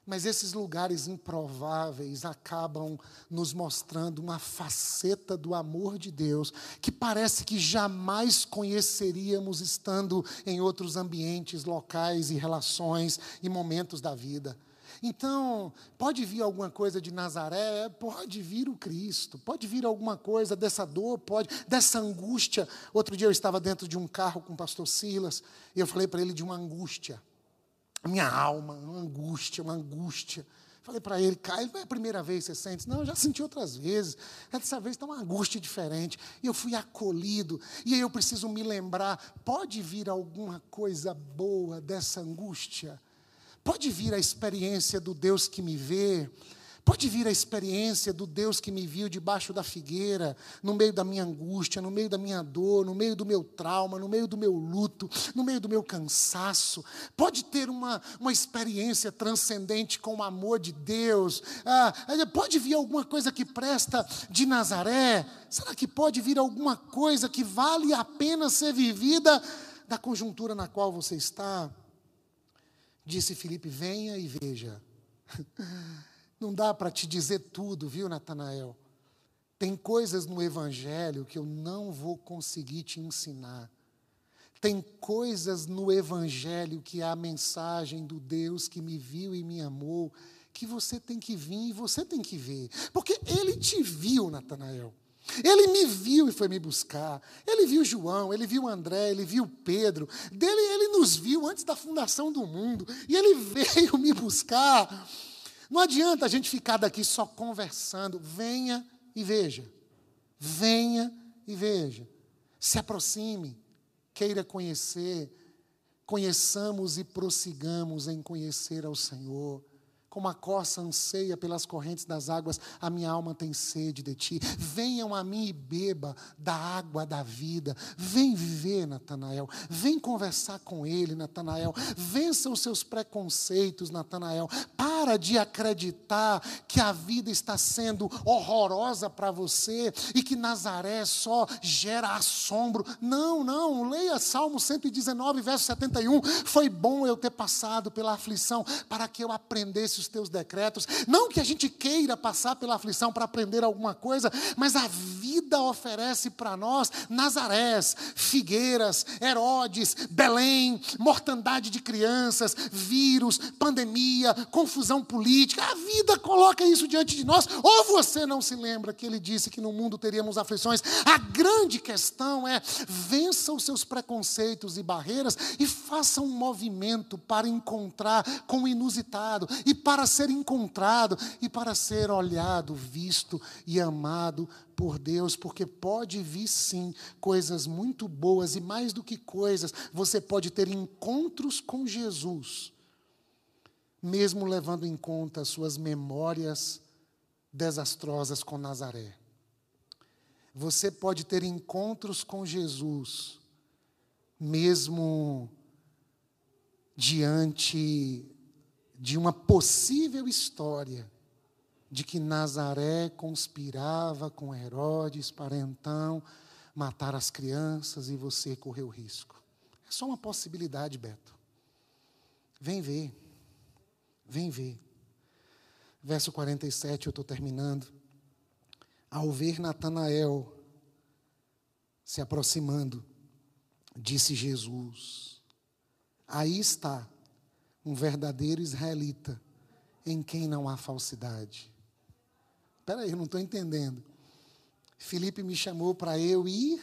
Mas esses lugares improváveis acabam nos mostrando uma faceta do amor de Deus que parece que jamais conheceríamos estando em outros ambientes, locais e relações e momentos da vida. Então, pode vir alguma coisa de Nazaré, pode vir o Cristo, pode vir alguma coisa dessa dor, pode, dessa angústia. Outro dia eu estava dentro de um carro com o pastor Silas, e eu falei para ele de uma angústia. Minha alma, uma angústia, uma angústia. Falei para ele, Caio, não é a primeira vez que você sente? Não, eu já senti outras vezes. Dessa vez está uma angústia diferente. E eu fui acolhido. E aí eu preciso me lembrar: pode vir alguma coisa boa dessa angústia? Pode vir a experiência do Deus que me vê, pode vir a experiência do Deus que me viu debaixo da figueira, no meio da minha angústia, no meio da minha dor, no meio do meu trauma, no meio do meu luto, no meio do meu cansaço. Pode ter uma, uma experiência transcendente com o amor de Deus. Ah, pode vir alguma coisa que presta de Nazaré. Será que pode vir alguma coisa que vale a pena ser vivida da conjuntura na qual você está? Disse Felipe: venha e veja. Não dá para te dizer tudo, viu, Natanael? Tem coisas no Evangelho que eu não vou conseguir te ensinar. Tem coisas no Evangelho que é a mensagem do Deus que me viu e me amou, que você tem que vir e você tem que ver. Porque Ele te viu, Natanael. Ele me viu e foi me buscar. Ele viu João, ele viu André, ele viu Pedro. Dele ele nos viu antes da fundação do mundo e ele veio me buscar. Não adianta a gente ficar daqui só conversando. Venha e veja. Venha e veja. Se aproxime, queira conhecer. Conheçamos e prossigamos em conhecer ao Senhor. Como a corça anseia pelas correntes das águas, a minha alma tem sede de ti. Venham a mim e beba da água da vida. Vem viver, Natanael. Vem conversar com ele, Natanael. Vença os seus preconceitos, Natanael. Para de acreditar que a vida está sendo horrorosa para você e que Nazaré só gera assombro. Não, não. Leia Salmo 119, verso 71. Foi bom eu ter passado pela aflição para que eu aprendesse os teus decretos. Não que a gente queira passar pela aflição para aprender alguma coisa, mas a vida oferece para nós Nazarés, Figueiras, Herodes, Belém, mortandade de crianças, vírus, pandemia, confusão política. A vida coloca isso diante de nós. Ou você não se lembra que ele disse que no mundo teríamos aflições? A grande questão é: vença os seus preconceitos e barreiras e faça um movimento para encontrar com o inusitado e para para ser encontrado e para ser olhado, visto e amado por Deus, porque pode vir sim coisas muito boas e mais do que coisas, você pode ter encontros com Jesus, mesmo levando em conta suas memórias desastrosas com Nazaré. Você pode ter encontros com Jesus, mesmo diante de uma possível história de que Nazaré conspirava com Herodes para então matar as crianças e você correu risco. É só uma possibilidade, Beto. Vem ver. Vem ver. Verso 47, eu estou terminando. Ao ver Natanael se aproximando, disse Jesus: Aí está um verdadeiro israelita, em quem não há falsidade. Espera aí, eu não estou entendendo. Felipe me chamou para eu ir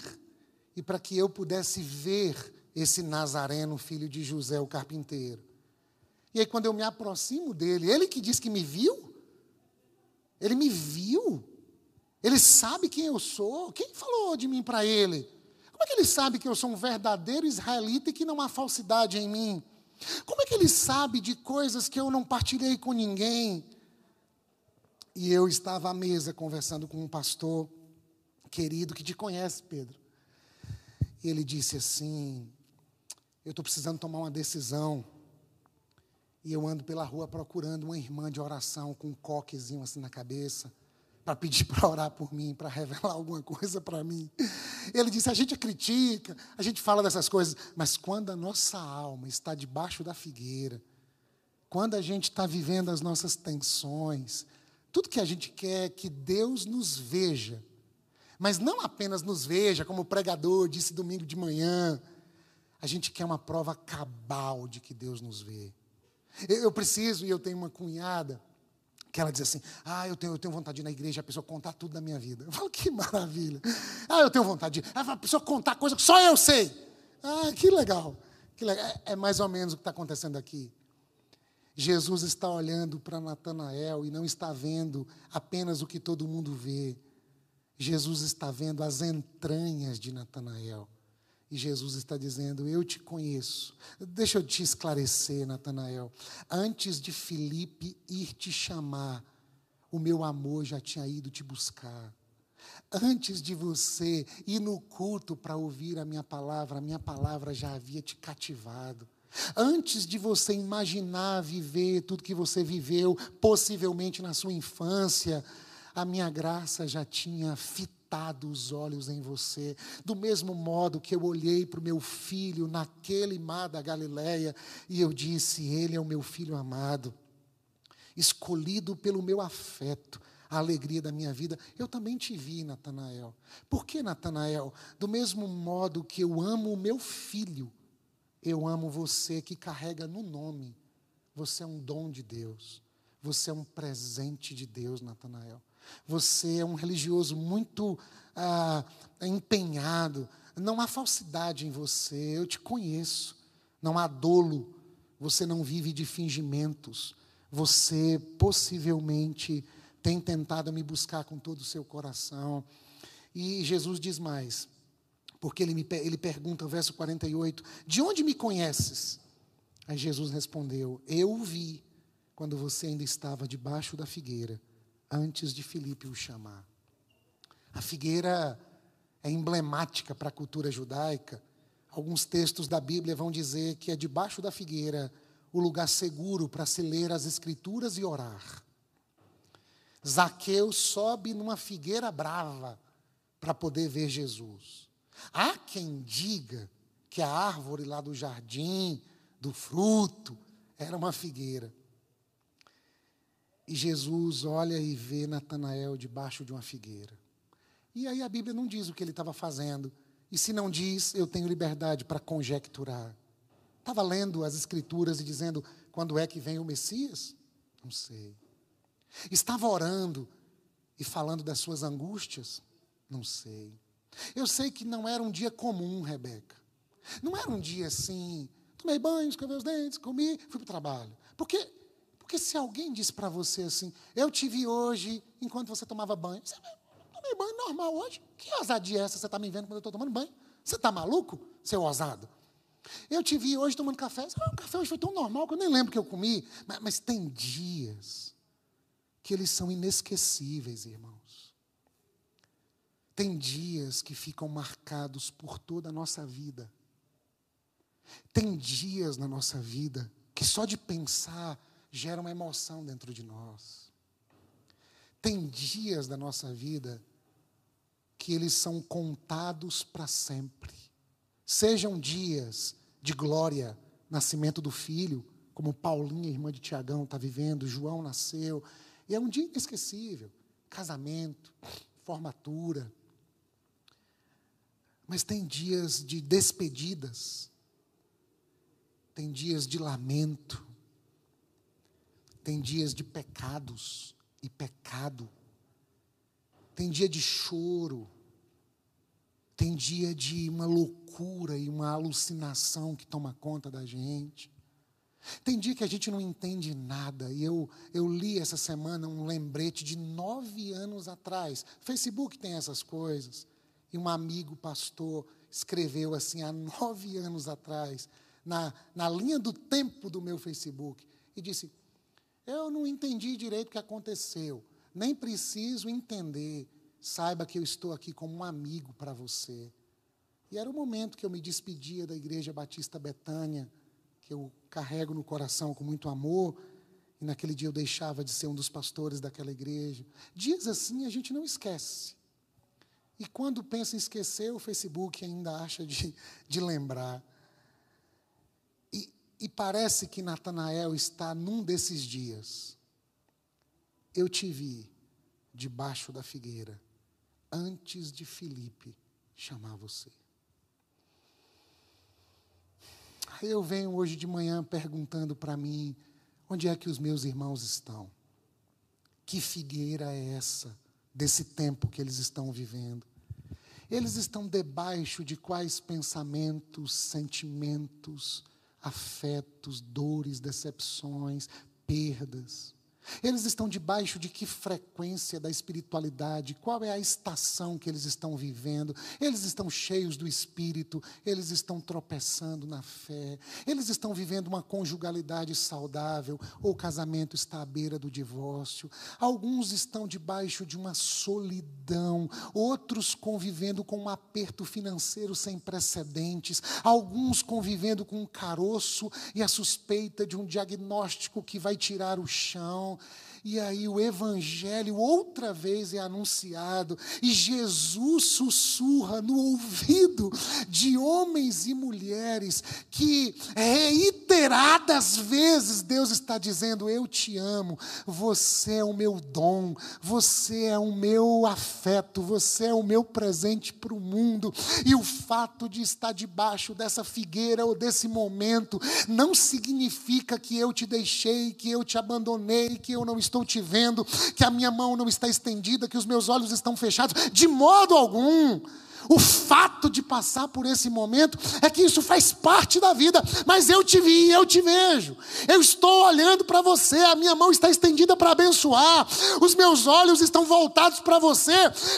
e para que eu pudesse ver esse Nazareno, filho de José, o carpinteiro. E aí, quando eu me aproximo dele, ele que diz que me viu, ele me viu, ele sabe quem eu sou. Quem falou de mim para ele? Como é que ele sabe que eu sou um verdadeiro israelita e que não há falsidade em mim? Como é que ele sabe de coisas que eu não partilhei com ninguém? E eu estava à mesa conversando com um pastor querido que te conhece, Pedro. E ele disse assim: Eu estou precisando tomar uma decisão. E eu ando pela rua procurando uma irmã de oração com um coquezinho assim na cabeça, para pedir para orar por mim, para revelar alguma coisa para mim. Ele disse: a gente critica, a gente fala dessas coisas, mas quando a nossa alma está debaixo da figueira, quando a gente está vivendo as nossas tensões, tudo que a gente quer é que Deus nos veja, mas não apenas nos veja, como o pregador disse domingo de manhã, a gente quer uma prova cabal de que Deus nos vê. Eu preciso, e eu tenho uma cunhada, que ela diz assim: Ah, eu tenho, eu tenho vontade de ir na igreja a pessoa contar tudo da minha vida. Eu falo, que maravilha. Ah, eu tenho vontade de. Ah, a pessoa contar coisa que só eu sei. Ah, que legal. Que legal. É, é mais ou menos o que está acontecendo aqui. Jesus está olhando para Natanael e não está vendo apenas o que todo mundo vê. Jesus está vendo as entranhas de Natanael. E Jesus está dizendo: Eu te conheço. Deixa eu te esclarecer, Natanael. Antes de Felipe ir te chamar, o meu amor já tinha ido te buscar. Antes de você ir no culto para ouvir a minha palavra, a minha palavra já havia te cativado. Antes de você imaginar viver tudo que você viveu, possivelmente na sua infância, a minha graça já tinha fitado os olhos em você, do mesmo modo que eu olhei para o meu filho naquele mar da Galileia e eu disse: Ele é o meu filho amado, escolhido pelo meu afeto, a alegria da minha vida. Eu também te vi, Natanael. Por que, Natanael? Do mesmo modo que eu amo o meu filho, eu amo você que carrega no nome. Você é um dom de Deus. Você é um presente de Deus, Natanael. Você é um religioso muito ah, empenhado. Não há falsidade em você. Eu te conheço. Não há dolo. Você não vive de fingimentos. Você possivelmente tem tentado me buscar com todo o seu coração. E Jesus diz mais, porque ele, me, ele pergunta, verso 48, de onde me conheces? Aí Jesus respondeu, eu o vi quando você ainda estava debaixo da figueira antes de Filipe o chamar. A figueira é emblemática para a cultura judaica. Alguns textos da Bíblia vão dizer que é debaixo da figueira o lugar seguro para se ler as Escrituras e orar. Zaqueu sobe numa figueira brava para poder ver Jesus. Há quem diga que a árvore lá do jardim, do fruto, era uma figueira. E Jesus olha e vê Natanael debaixo de uma figueira. E aí a Bíblia não diz o que ele estava fazendo. E se não diz, eu tenho liberdade para conjecturar. Estava lendo as Escrituras e dizendo: quando é que vem o Messias? Não sei. Estava orando e falando das suas angústias? Não sei. Eu sei que não era um dia comum, Rebeca. Não era um dia assim, tomei banho, escovei os dentes, comi, fui para o trabalho. Porque porque se alguém disse para você assim, eu te vi hoje enquanto você tomava banho, você tomei banho normal hoje. Que ousadia é essa? Você está me vendo quando eu estou tomando banho? Você está maluco, seu ousado? Eu te vi hoje tomando café. Ah, o café hoje foi tão normal que eu nem lembro que eu comi. Mas, mas tem dias que eles são inesquecíveis, irmãos. Tem dias que ficam marcados por toda a nossa vida. Tem dias na nossa vida que só de pensar gera uma emoção dentro de nós. Tem dias da nossa vida que eles são contados para sempre. Sejam dias de glória, nascimento do filho, como Paulinha, irmã de Tiagão, está vivendo, João nasceu. E é um dia inesquecível. Casamento, formatura. Mas tem dias de despedidas, tem dias de lamento, tem dias de pecados e pecado, tem dia de choro, tem dia de uma loucura e uma alucinação que toma conta da gente. Tem dia que a gente não entende nada. E eu, eu li essa semana um lembrete de nove anos atrás. Facebook tem essas coisas. E um amigo pastor escreveu assim, há nove anos atrás, na, na linha do tempo do meu Facebook, e disse: Eu não entendi direito o que aconteceu, nem preciso entender. Saiba que eu estou aqui como um amigo para você. E era o momento que eu me despedia da Igreja Batista Betânia, que eu carrego no coração com muito amor, e naquele dia eu deixava de ser um dos pastores daquela igreja. Dias assim a gente não esquece. E quando pensa em esquecer, o Facebook ainda acha de, de lembrar. E parece que Natanael está num desses dias. Eu te vi debaixo da figueira, antes de Filipe chamar você. Eu venho hoje de manhã perguntando para mim: onde é que os meus irmãos estão? Que figueira é essa, desse tempo que eles estão vivendo? Eles estão debaixo de quais pensamentos, sentimentos, afetos, dores, decepções, perdas. Eles estão debaixo de que frequência da espiritualidade? Qual é a estação que eles estão vivendo? Eles estão cheios do espírito, eles estão tropeçando na fé, eles estão vivendo uma conjugalidade saudável, ou o casamento está à beira do divórcio. Alguns estão debaixo de uma solidão, outros convivendo com um aperto financeiro sem precedentes, alguns convivendo com um caroço e a suspeita de um diagnóstico que vai tirar o chão yeah e aí o evangelho outra vez é anunciado, e Jesus sussurra no ouvido de homens e mulheres que reiteradas vezes Deus está dizendo: Eu te amo, você é o meu dom, você é o meu afeto, você é o meu presente para o mundo. E o fato de estar debaixo dessa figueira ou desse momento não significa que eu te deixei, que eu te abandonei, que eu não estou te vendo, que a minha mão não está estendida, que os meus olhos estão fechados, de modo algum. O fato de passar por esse momento é que isso faz parte da vida, mas eu te vi, eu te vejo. Eu estou olhando para você, a minha mão está estendida para abençoar, os meus olhos estão voltados para você,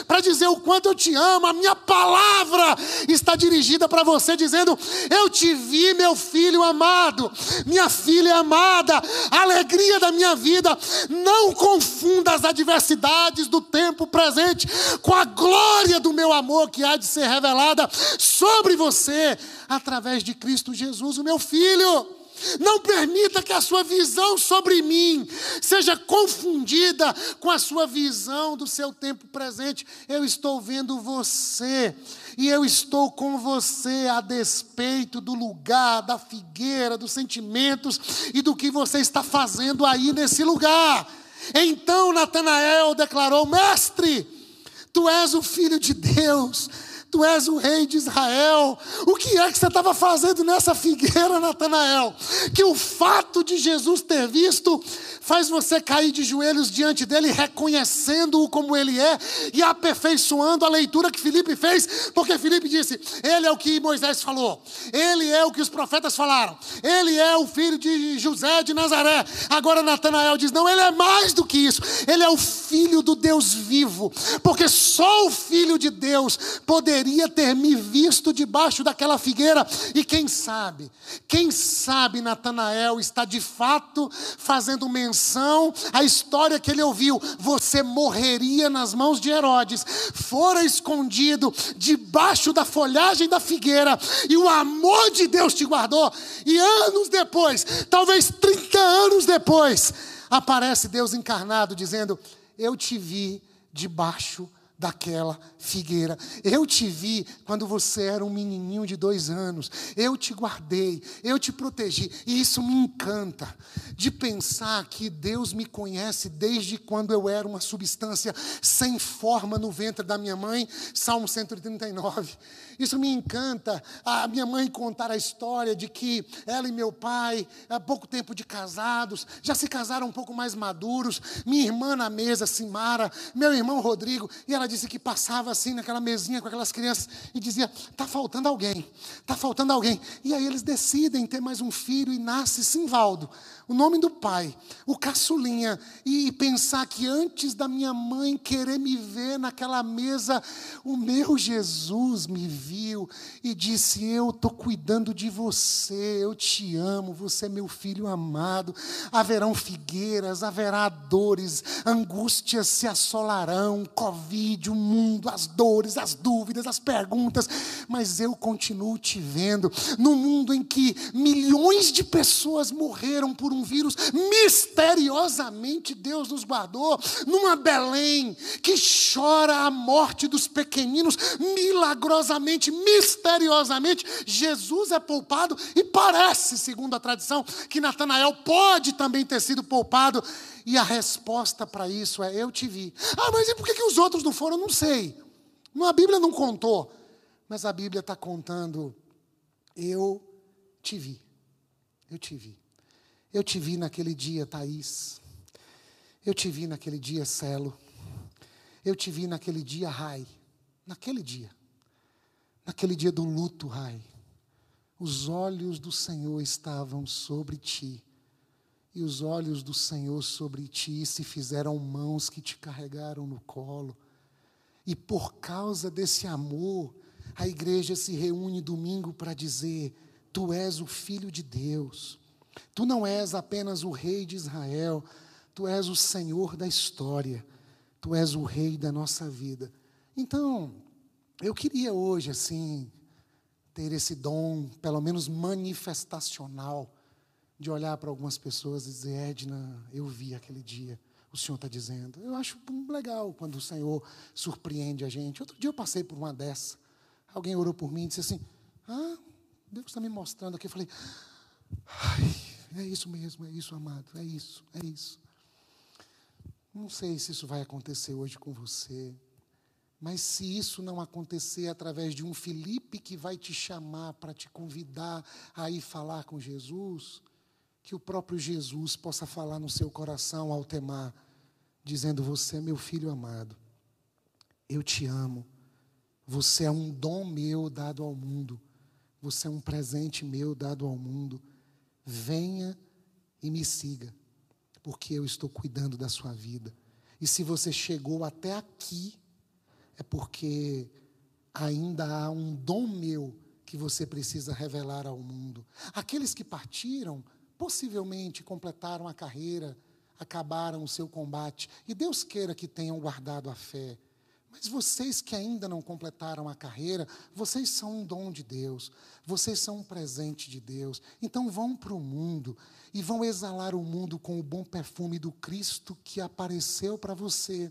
para dizer o quanto eu te amo. A minha palavra está dirigida para você, dizendo: Eu te vi, meu filho amado, minha filha amada, alegria da minha vida. Não confunda as adversidades do tempo presente com a glória do meu amor que há de ser revelada sobre você através de Cristo Jesus, o meu filho. Não permita que a sua visão sobre mim seja confundida com a sua visão do seu tempo presente. Eu estou vendo você e eu estou com você a despeito do lugar, da figueira, dos sentimentos e do que você está fazendo aí nesse lugar. Então Natanael declarou: Mestre, tu és o filho de Deus Tu és o rei de Israel. O que é que você estava fazendo nessa figueira, Natanael? Que o fato de Jesus ter visto faz você cair de joelhos diante dele, reconhecendo-o como ele é e aperfeiçoando a leitura que Felipe fez, porque Felipe disse: Ele é o que Moisés falou, ele é o que os profetas falaram, ele é o filho de José de Nazaré. Agora Natanael diz: Não, ele é mais do que isso, ele é o filho do Deus vivo, porque só o filho de Deus poderia poderia ter me visto debaixo daquela figueira. E quem sabe, quem sabe Natanael está de fato fazendo menção à história que ele ouviu: você morreria nas mãos de Herodes, fora escondido debaixo da folhagem da figueira, e o amor de Deus te guardou. E anos depois, talvez 30 anos depois, aparece Deus encarnado dizendo: Eu te vi debaixo daquela figueira. Eu te vi quando você era um menininho de dois anos. Eu te guardei, eu te protegi. E isso me encanta, de pensar que Deus me conhece desde quando eu era uma substância sem forma no ventre da minha mãe. Salmo 139. Isso me encanta. A minha mãe contar a história de que ela e meu pai, há pouco tempo de casados, já se casaram um pouco mais maduros. Minha irmã na mesa, Simara, meu irmão Rodrigo, e ela disse que passava assim naquela mesinha com aquelas crianças e dizia: "Tá faltando alguém. Tá faltando alguém". E aí eles decidem ter mais um filho e nasce Simvaldo o nome do pai, o caçulinha, e pensar que antes da minha mãe querer me ver naquela mesa, o meu Jesus me viu e disse: Eu estou cuidando de você, eu te amo, você é meu filho amado. Haverão figueiras, haverá dores, angústias se assolarão, Covid, o mundo, as dores, as dúvidas, as perguntas, mas eu continuo te vendo. No mundo em que milhões de pessoas morreram por um vírus, misteriosamente Deus nos guardou numa Belém que chora a morte dos pequeninos, milagrosamente, misteriosamente, Jesus é poupado e parece, segundo a tradição, que Natanael pode também ter sido poupado. E a resposta para isso é: Eu te vi. Ah, mas e por que, que os outros não foram? Não sei. A Bíblia não contou, mas a Bíblia está contando: Eu te vi. Eu te vi. Eu te vi naquele dia, Thaís. Eu te vi naquele dia, Celo. Eu te vi naquele dia, Rai. Naquele dia. Naquele dia do luto, Rai. Os olhos do Senhor estavam sobre ti. E os olhos do Senhor sobre ti se fizeram mãos que te carregaram no colo. E por causa desse amor, a igreja se reúne domingo para dizer: Tu és o filho de Deus. Tu não és apenas o rei de Israel, tu és o Senhor da história, tu és o rei da nossa vida. Então, eu queria hoje, assim, ter esse dom, pelo menos manifestacional, de olhar para algumas pessoas e dizer: Edna, eu vi aquele dia, o Senhor está dizendo. Eu acho legal quando o Senhor surpreende a gente. Outro dia eu passei por uma dessa. Alguém orou por mim e disse assim: Ah, Deus está me mostrando aqui. Eu falei: é isso mesmo, é isso, amado, é isso, é isso. Não sei se isso vai acontecer hoje com você, mas se isso não acontecer através de um Felipe que vai te chamar para te convidar a ir falar com Jesus, que o próprio Jesus possa falar no seu coração ao temar, dizendo: Você é meu filho amado, eu te amo, você é um dom meu dado ao mundo, você é um presente meu dado ao mundo venha e me siga, porque eu estou cuidando da sua vida. E se você chegou até aqui, é porque ainda há um dom meu que você precisa revelar ao mundo. Aqueles que partiram, possivelmente completaram a carreira, acabaram o seu combate, e Deus queira que tenham guardado a fé. Mas vocês que ainda não completaram a carreira, vocês são um dom de Deus, vocês são um presente de Deus. Então vão para o mundo e vão exalar o mundo com o bom perfume do Cristo que apareceu para você,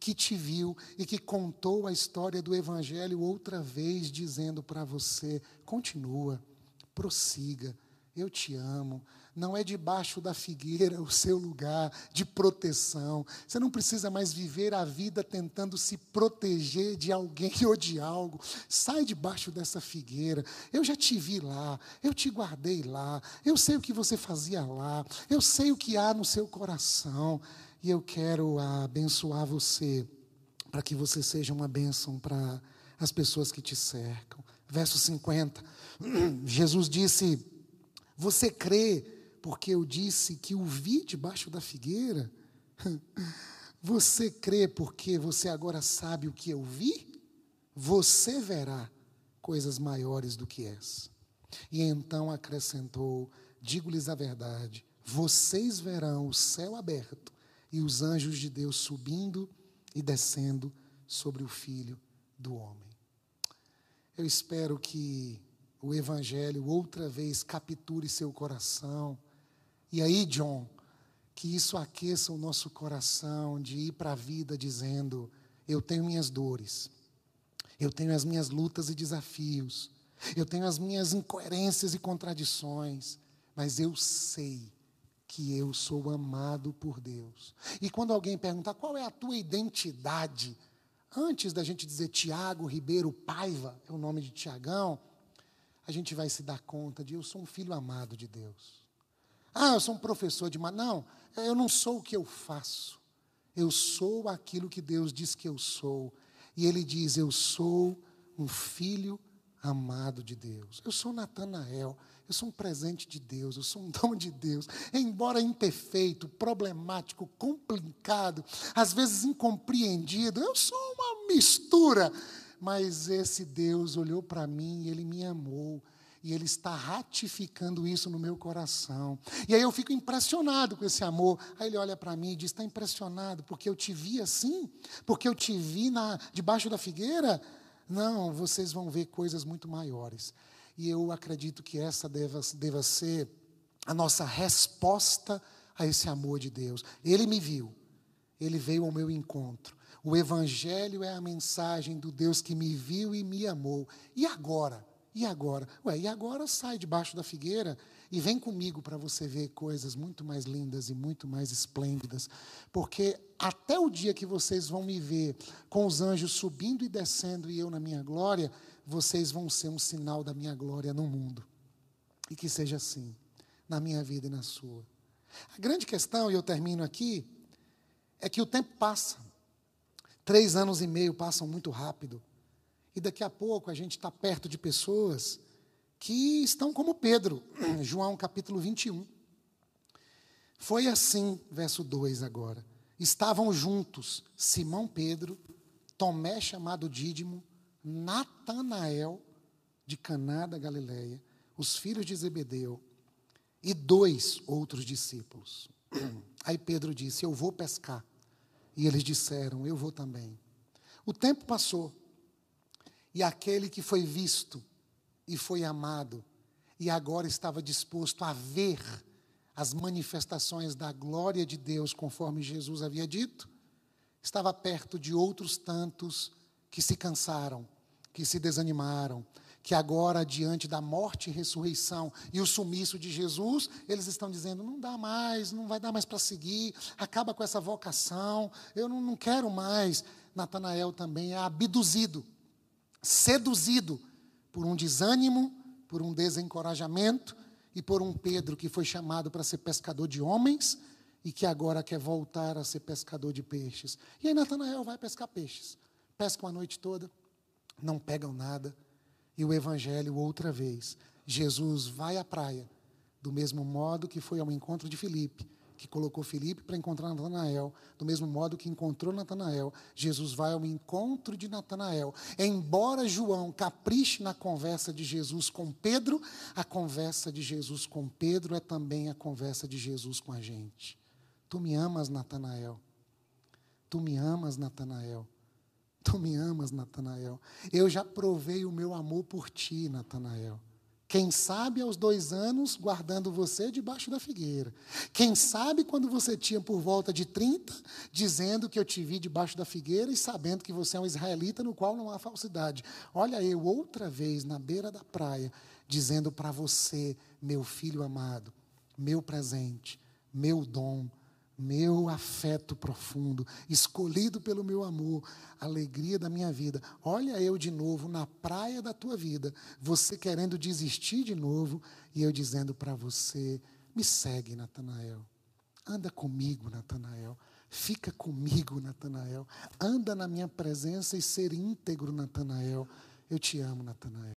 que te viu e que contou a história do Evangelho outra vez, dizendo para você: continua, prossiga, eu te amo não é debaixo da figueira o seu lugar de proteção. Você não precisa mais viver a vida tentando se proteger de alguém ou de algo. Sai debaixo dessa figueira. Eu já te vi lá, eu te guardei lá, eu sei o que você fazia lá, eu sei o que há no seu coração. E eu quero abençoar você, para que você seja uma bênção para as pessoas que te cercam. Verso 50. Jesus disse: Você crê porque eu disse que o vi debaixo da figueira? Você crê porque você agora sabe o que eu vi? você verá coisas maiores do que essa. E então acrescentou: Digo-lhes a verdade, vocês verão o céu aberto e os anjos de Deus subindo e descendo sobre o filho do homem. Eu espero que o Evangelho outra vez capture seu coração. E aí, John, que isso aqueça o nosso coração de ir para a vida dizendo: Eu tenho minhas dores, eu tenho as minhas lutas e desafios, eu tenho as minhas incoerências e contradições, mas eu sei que eu sou amado por Deus. E quando alguém perguntar qual é a tua identidade, antes da gente dizer Tiago Ribeiro Paiva, é o nome de Tiagão, a gente vai se dar conta de eu sou um filho amado de Deus. Ah, eu sou um professor de. Não, eu não sou o que eu faço. Eu sou aquilo que Deus diz que eu sou. E Ele diz: Eu sou um filho amado de Deus. Eu sou Natanael. Eu sou um presente de Deus, eu sou um dom de Deus. Embora imperfeito, problemático, complicado, às vezes incompreendido, eu sou uma mistura. Mas esse Deus olhou para mim e ele me amou. E Ele está ratificando isso no meu coração. E aí eu fico impressionado com esse amor. Aí Ele olha para mim e diz: Está impressionado porque eu te vi assim? Porque eu te vi na, debaixo da figueira? Não, vocês vão ver coisas muito maiores. E eu acredito que essa deva, deva ser a nossa resposta a esse amor de Deus. Ele me viu, ele veio ao meu encontro. O Evangelho é a mensagem do Deus que me viu e me amou. E agora? E agora? Ué, e agora sai debaixo da figueira e vem comigo para você ver coisas muito mais lindas e muito mais esplêndidas. Porque até o dia que vocês vão me ver com os anjos subindo e descendo e eu na minha glória, vocês vão ser um sinal da minha glória no mundo. E que seja assim, na minha vida e na sua. A grande questão, e eu termino aqui, é que o tempo passa. Três anos e meio passam muito rápido. E daqui a pouco a gente está perto de pessoas que estão como Pedro, João capítulo 21. Foi assim, verso 2 agora. Estavam juntos Simão Pedro, Tomé chamado Dídimo, Natanael, de Caná da Galileia, os filhos de Zebedeu e dois outros discípulos. Aí Pedro disse: Eu vou pescar. E eles disseram: Eu vou também. O tempo passou, e aquele que foi visto e foi amado, e agora estava disposto a ver as manifestações da glória de Deus, conforme Jesus havia dito, estava perto de outros tantos que se cansaram, que se desanimaram, que agora, diante da morte e ressurreição e o sumiço de Jesus, eles estão dizendo: não dá mais, não vai dar mais para seguir, acaba com essa vocação, eu não, não quero mais. Natanael também é abduzido, seduzido por um desânimo, por um desencorajamento e por um Pedro que foi chamado para ser pescador de homens e que agora quer voltar a ser pescador de peixes. E aí Natanael vai pescar peixes. Pesca uma noite toda, não pegam nada. E o Evangelho, outra vez, Jesus vai à praia, do mesmo modo que foi ao encontro de Filipe, que colocou Filipe para encontrar Natanael, do mesmo modo que encontrou Natanael, Jesus vai ao encontro de Natanael. Embora João capriche na conversa de Jesus com Pedro, a conversa de Jesus com Pedro é também a conversa de Jesus com a gente. Tu me amas, Natanael. Tu me amas, Natanael. Tu me amas, Natanael. Eu já provei o meu amor por ti, Natanael. Quem sabe aos dois anos, guardando você debaixo da figueira. Quem sabe quando você tinha por volta de 30, dizendo que eu te vi debaixo da figueira e sabendo que você é um israelita no qual não há falsidade. Olha eu outra vez na beira da praia, dizendo para você, meu filho amado, meu presente, meu dom, meu afeto profundo, escolhido pelo meu amor, alegria da minha vida. Olha eu de novo na praia da tua vida, você querendo desistir de novo e eu dizendo para você: me segue, Natanael. Anda comigo, Natanael. Fica comigo, Natanael. Anda na minha presença e ser íntegro, Natanael. Eu te amo, Natanael.